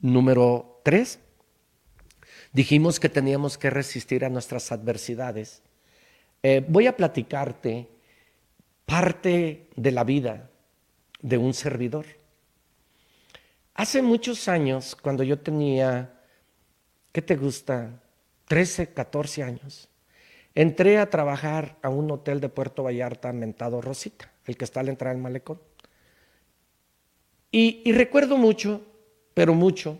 Número tres, dijimos que teníamos que resistir a nuestras adversidades. Eh, voy a platicarte parte de la vida de un servidor. Hace muchos años, cuando yo tenía, ¿qué te gusta? 13, 14 años, entré a trabajar a un hotel de Puerto Vallarta mentado Rosita, el que está al entrar al malecón. Y, recuerdo mucho, pero mucho,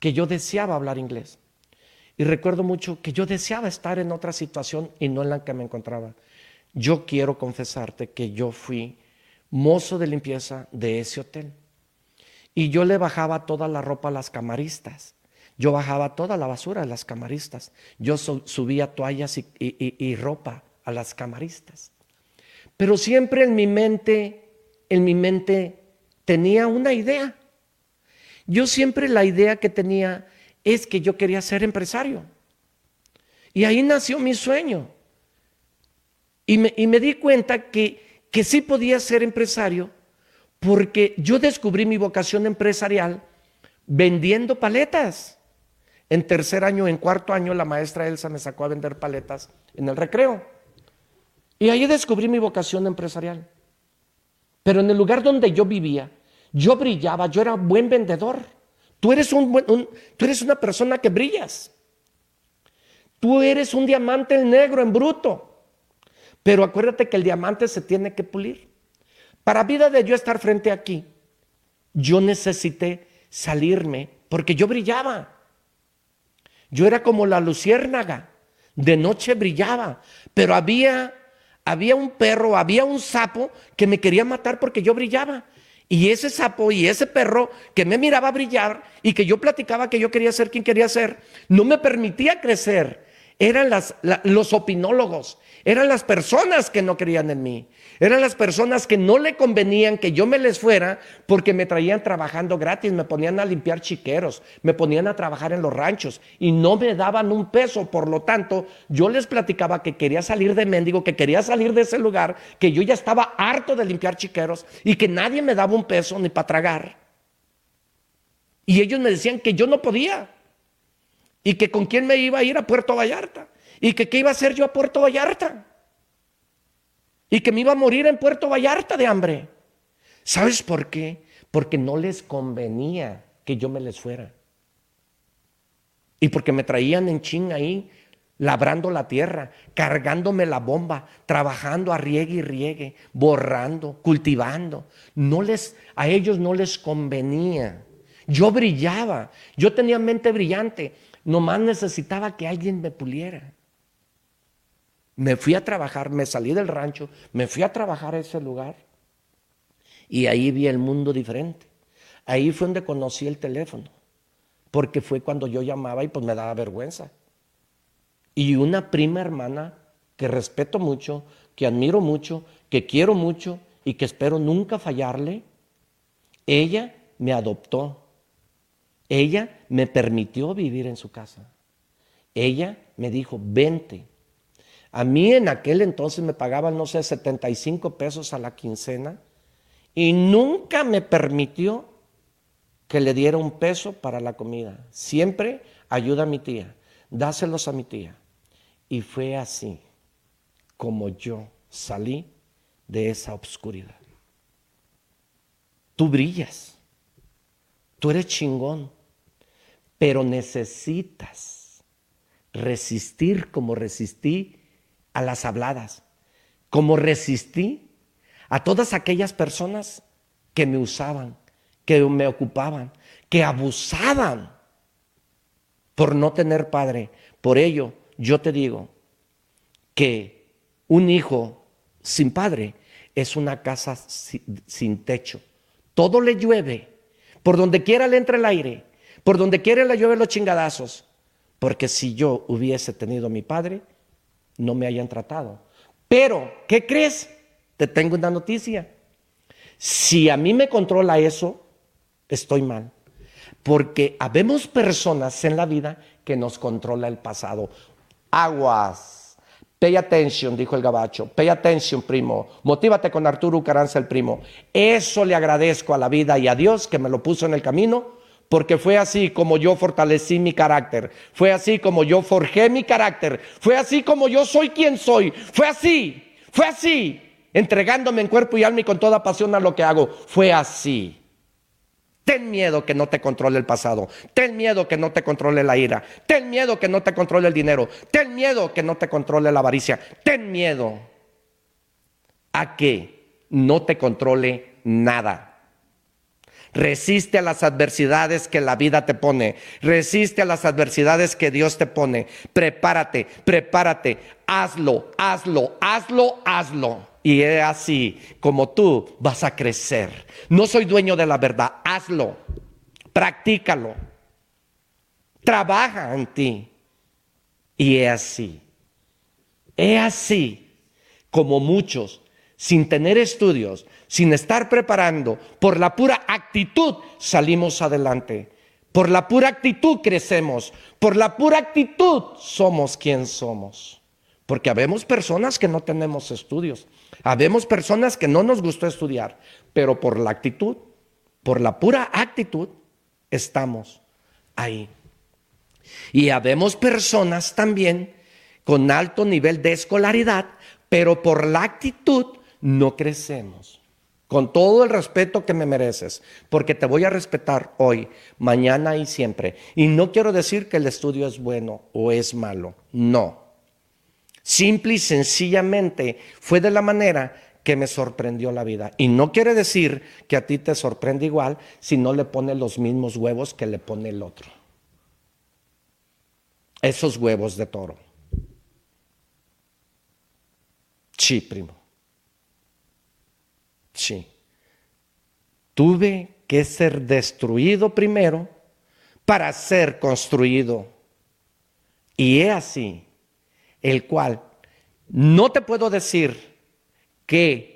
que yo deseaba hablar inglés. Y recuerdo mucho que yo deseaba estar en otra situación y no en la que me encontraba. Yo quiero confesarte que yo fui mozo de limpieza de ese hotel. Y yo le bajaba toda la ropa a las camaristas. Yo bajaba toda la basura a las camaristas. Yo subía toallas y ropa a las camaristas. Pero siempre en mi mente, en mi mente tenía una idea. Yo siempre la idea que tenía es que yo quería ser empresario. Y ahí nació mi sueño. Y me, di cuenta que, que sí podía ser empresario porque yo descubrí mi vocación empresarial vendiendo paletas. En tercer año, en cuarto año, la maestra Elsa me sacó a vender paletas en el recreo. Y ahí descubrí mi vocación empresarial. Pero en el lugar donde yo vivía, yo brillaba, yo era buen vendedor. Tú eres, un, tú eres una persona que brillas. Tú eres un diamante negro en bruto. Pero acuérdate que el diamante se tiene que pulir. Para vida de yo estar frente aquí, yo necesité salirme porque yo brillaba. Yo era como la luciérnaga, de noche brillaba, pero había había un perro, había un sapo que me quería matar porque yo brillaba. Y ese sapo y ese perro que me miraba brillar y que yo platicaba que yo quería ser quien quería ser, no me permitía crecer. Eran las, los opinólogos, eran las personas que no creían en mí, eran las personas que no le convenían que yo me les fuera porque me traían trabajando gratis, me ponían a limpiar chiqueros, me ponían a trabajar en los ranchos y no me daban un peso. Por lo tanto, yo les platicaba que quería salir de mendigo, que quería salir de ese lugar, que yo ya estaba harto de limpiar chiqueros y que nadie me daba un peso ni para tragar. Y ellos me decían que yo no podía y que con quién me iba a ir a Puerto Vallarta y que qué iba a hacer yo a Puerto Vallarta y que me iba a morir en Puerto Vallarta de hambre. ¿Sabes por qué? Porque no les convenía que yo me les fuera. Y porque me traían en ching ahí, labrando la tierra, cargándome la bomba, trabajando a riegue y riegue, borrando, cultivando. No les, a ellos no les convenía. Yo brillaba, yo tenía mente brillante. Nomás necesitaba que alguien me puliera. Me fui a trabajar, me salí del rancho, me fui a trabajar a ese lugar y ahí vi el mundo diferente. Ahí fue donde conocí el teléfono, porque fue cuando yo llamaba y pues me daba vergüenza. Y una prima hermana que respeto mucho, que admiro mucho, que quiero mucho y que espero nunca fallarle, ella me adoptó ella me permitió vivir en su casa. Ella me dijo, vente. A mí en aquel entonces me pagaban, no sé, 75 pesos a la quincena y nunca me permitió que le diera un peso para la comida. Siempre ayuda a mi tía, dáselos a mi tía. Y fue así como yo salí de esa obscuridad. Tú brillas, tú eres chingón, pero necesitas resistir como resistí a las habladas, como resistí a todas aquellas personas que me usaban, que me ocupaban, que abusaban por no tener padre. Por ello, yo te digo que un hijo sin padre es una casa sin techo. Todo le llueve, por donde quiera le entra el aire, por donde quiera la llueve los chingadazos. Porque si yo hubiese tenido a mi padre, no me hayan tratado. Pero, ¿qué crees? Te tengo una noticia. Si a mí me controla eso, estoy mal. Porque habemos personas en la vida que nos controla el pasado. Aguas. Pay attention, dijo el gabacho. Pay attention, primo. Motívate con Arturo Ucaranza, el primo. Eso le agradezco a la vida y a Dios que me lo puso en el camino porque fue así como yo fortalecí mi carácter, fue así como yo forjé mi carácter, fue así como yo soy quien soy, fue así, fue así, entregándome en cuerpo y alma y con toda pasión a lo que hago, fue así. Ten miedo que no te controle el pasado. Ten miedo que no te controle la ira. Ten miedo que no te controle el dinero. Ten miedo que no te controle la avaricia. Ten miedo a que no te controle nada. Resiste a las adversidades que la vida te pone. Resiste a las adversidades que Dios te pone. Prepárate, prepárate. Hazlo, hazlo, hazlo, hazlo. Y es así como tú vas a crecer. No soy dueño de la verdad. Hazlo. Practícalo. Trabaja en ti. Y es así. Es así como muchos, sin tener estudios, sin estar preparando, por la pura actitud salimos adelante. Por la pura actitud crecemos. Por la pura actitud somos quien somos. Porque habemos personas que no tenemos estudios. Habemos personas que no nos gustó estudiar. Pero por la actitud, por la pura actitud, estamos ahí. Y habemos personas también con alto nivel de escolaridad, pero por la actitud no crecemos con todo el respeto que me mereces, porque te voy a respetar hoy, mañana y siempre. Y no quiero decir que el estudio es bueno o es malo, no. Simple y sencillamente fue de la manera que me sorprendió la vida. Y no quiere decir que a ti te sorprende igual si no le pone los mismos huevos que le pone el otro. Esos huevos de toro. Sí, primo. Tuve que ser destruido primero para ser construido. Y he así, el cual no te puedo decir que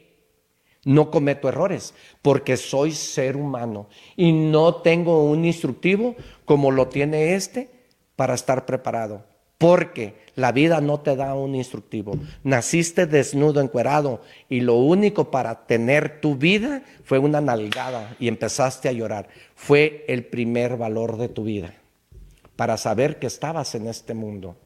no cometo errores, porque soy ser humano y no tengo un instructivo como lo tiene este para estar preparado. Porque la vida no te da un instructivo. Naciste desnudo, encuerado, y lo único para tener tu vida fue una nalgada y empezaste a llorar. Fue el primer valor de tu vida, para saber que estabas en este mundo.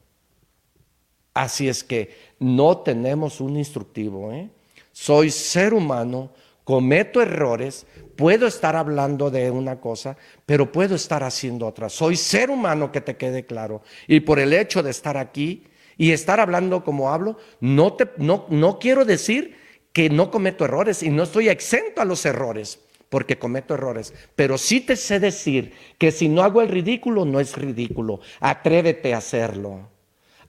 Así es que no tenemos un instructivo. ¿eh? Soy ser humano, cometo errores, puedo estar hablando de una cosa, pero puedo estar haciendo otra. Soy ser humano, que te quede claro. Y por el hecho de estar aquí y estar hablando como hablo, no, te, no, no quiero decir que no cometo errores y no estoy exento a los errores porque cometo errores, pero sí te sé decir que si no hago el ridículo, no es ridículo. Atrévete a hacerlo.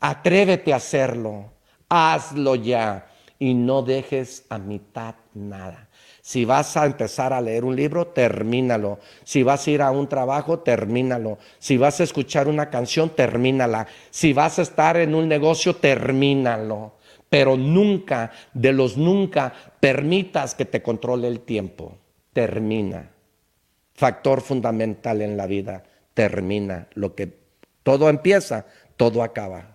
Atrévete a hacerlo. Hazlo ya y no dejes a mitad nada. Si vas a empezar a leer un libro, termínalo. Si vas a ir a un trabajo, termínalo. Si vas a escuchar una canción, termínala. Si vas a estar en un negocio, termínalo. Pero nunca, de los nunca, permitas que te controle el tiempo. Termina. Factor fundamental en la vida. Termina. Lo que todo empieza, todo acaba.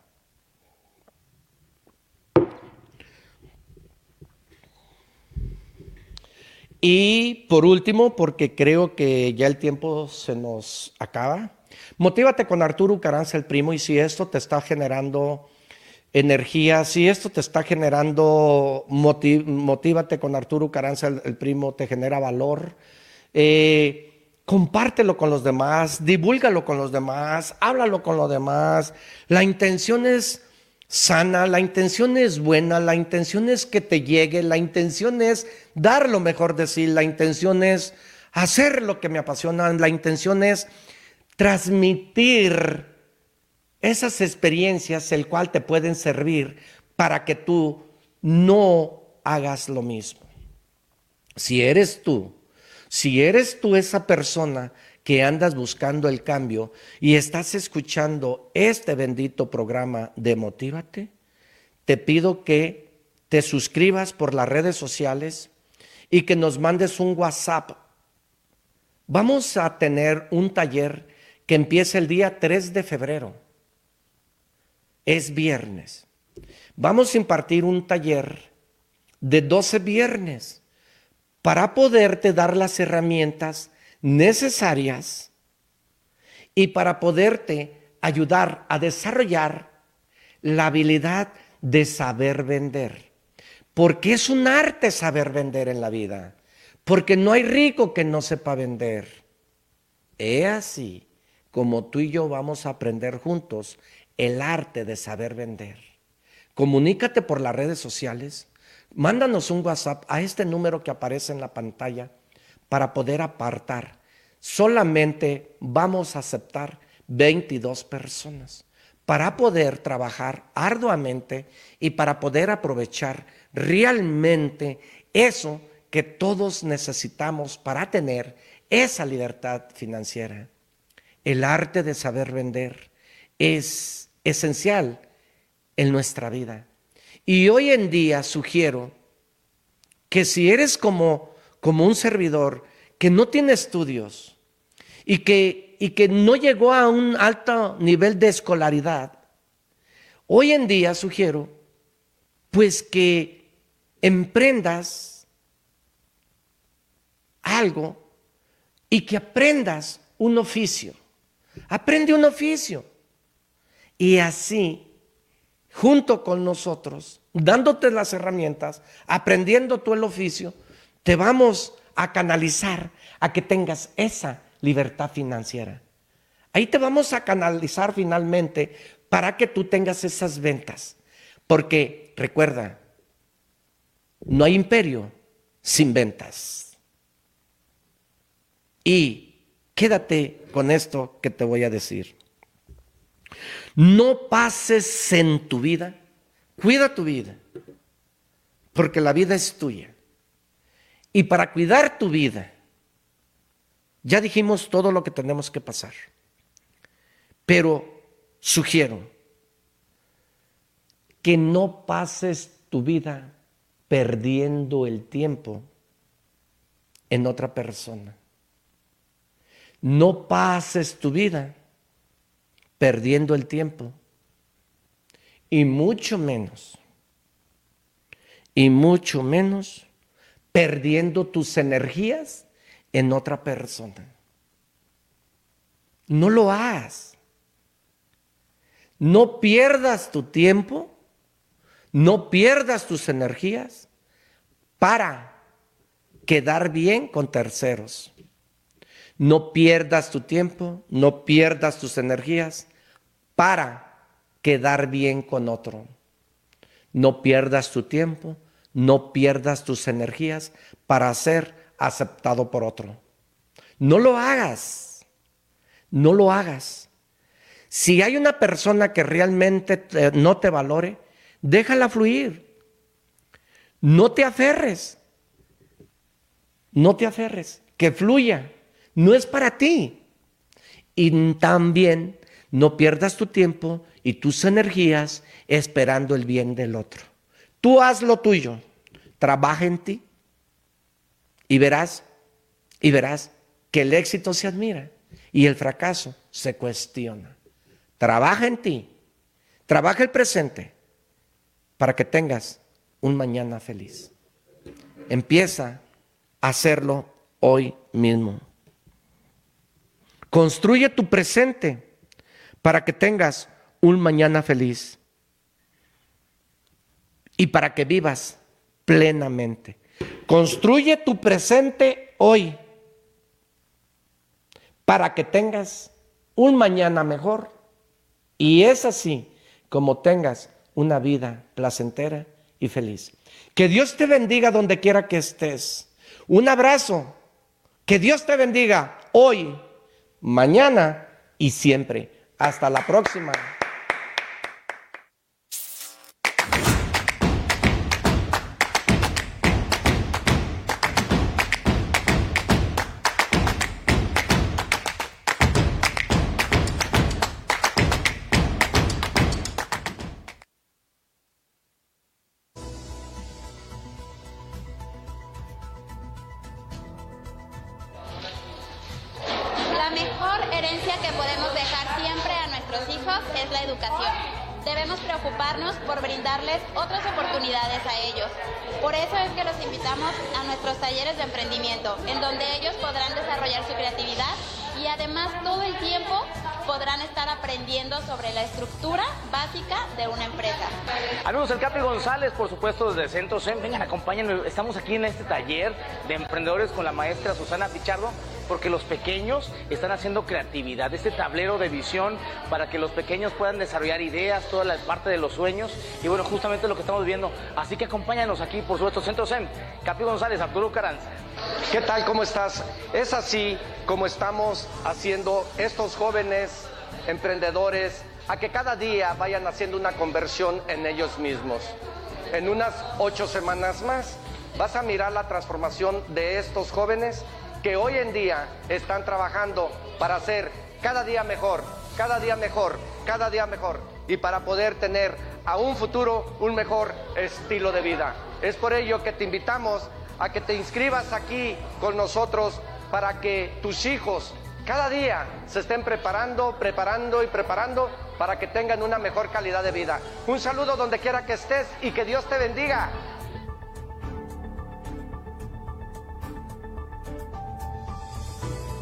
Y por último, porque creo que ya el tiempo se nos acaba, motívate con Arturo Caranza el primo y si esto te está generando energía, si esto te está generando, motívate con Arturo Caranza el, primo, te genera valor. Eh, compártelo con los demás, divúlgalo con los demás, háblalo con los demás. La intención es sana, la intención es buena, la intención es que te llegue, la intención es dar lo mejor de sí, la intención es hacer lo que me apasiona, la intención es transmitir esas experiencias, el cual te pueden servir para que tú no hagas lo mismo. Si eres tú, si eres tú esa persona que andas buscando el cambio y estás escuchando este bendito programa de Motívate, te pido que te suscribas por las redes sociales y que nos mandes un WhatsApp. Vamos a tener un taller que empieza el día 3 de febrero. Es viernes. Vamos a impartir un taller de 12 viernes para poderte dar las herramientas necesarias y para poderte ayudar a desarrollar la habilidad de saber vender. Porque es un arte saber vender en la vida. Porque no hay rico que no sepa vender. He así como tú y yo vamos a aprender juntos el arte de saber vender. Comunícate por las redes sociales. Mándanos un WhatsApp a este número que aparece en la pantalla para poder apartar. Solamente vamos a aceptar 22 personas para poder trabajar arduamente y para poder aprovechar realmente eso que todos necesitamos para tener esa libertad financiera. El arte de saber vender es esencial en nuestra vida. Y hoy en día sugiero que si eres como como un servidor que no tiene estudios y que, y que no llegó a un alto nivel de escolaridad, hoy en día sugiero pues que emprendas algo y que aprendas un oficio. Aprende un oficio. Y así, junto con nosotros, dándote las herramientas, aprendiendo tú el oficio, te vamos a canalizar a que tengas esa libertad financiera. Ahí te vamos a canalizar finalmente para que tú tengas esas ventas. Porque recuerda, no hay imperio sin ventas. Y quédate con esto que te voy a decir. No pases en tu vida, cuida tu vida, porque la vida es tuya. Y para cuidar tu vida, ya dijimos todo lo que tenemos que pasar. Pero sugiero que no pases tu vida perdiendo el tiempo en otra persona. No pases tu vida perdiendo el tiempo. Y mucho menos, y mucho menos perdiendo tus energías en otra persona. No lo hagas. No pierdas tu tiempo no pierdas tus energías para quedar bien con terceros. No pierdas tu tiempo, no pierdas tus energías para quedar bien con otro. No pierdas tu tiempo, no pierdas tus energías para ser aceptado por otro. No lo hagas, no lo hagas. Si hay una persona que realmente no te valore, déjala fluir. No te aferres. No te aferres. Que fluya. No es para ti. Y también no pierdas tu tiempo y tus energías esperando el bien del otro. Tú haz lo tuyo. Trabaja en ti. Y verás, y verás que el éxito se admira y el fracaso se cuestiona. Trabaja en ti. Trabaja el presente para que tengas un mañana feliz. Empieza a hacerlo hoy mismo. Construye tu presente para que tengas un mañana feliz y para que vivas plenamente. Construye tu presente hoy para que tengas un mañana mejor. Y es así como tengas una vida placentera y feliz. Que Dios te bendiga donde quiera que estés. Un abrazo. Que Dios te bendiga hoy, mañana y siempre. Hasta la próxima. Estamos aquí en este taller de emprendedores con la maestra Susana Pichardo, porque los pequeños están haciendo creatividad, este tablero de visión para que los pequeños puedan desarrollar ideas, toda la parte de los sueños. Y bueno, justamente lo que estamos viendo. Así que acompáñanos aquí, por supuesto, Centro CEM. Capi González, Arturo Caranza. ¿Qué tal? ¿Cómo estás? Es así como estamos haciendo estos jóvenes emprendedores a que cada día vayan haciendo una conversión en ellos mismos en unas ocho semanas más. Vas a mirar la transformación de estos jóvenes que hoy en día están trabajando para ser cada día mejor, cada día mejor, cada día mejor y para poder tener a un futuro un mejor estilo de vida. Es por ello que te invitamos a que te inscribas aquí con nosotros para que tus hijos cada día se estén preparando, preparando y preparando para que tengan una mejor calidad de vida. Un saludo donde quiera que estés y que Dios te bendiga.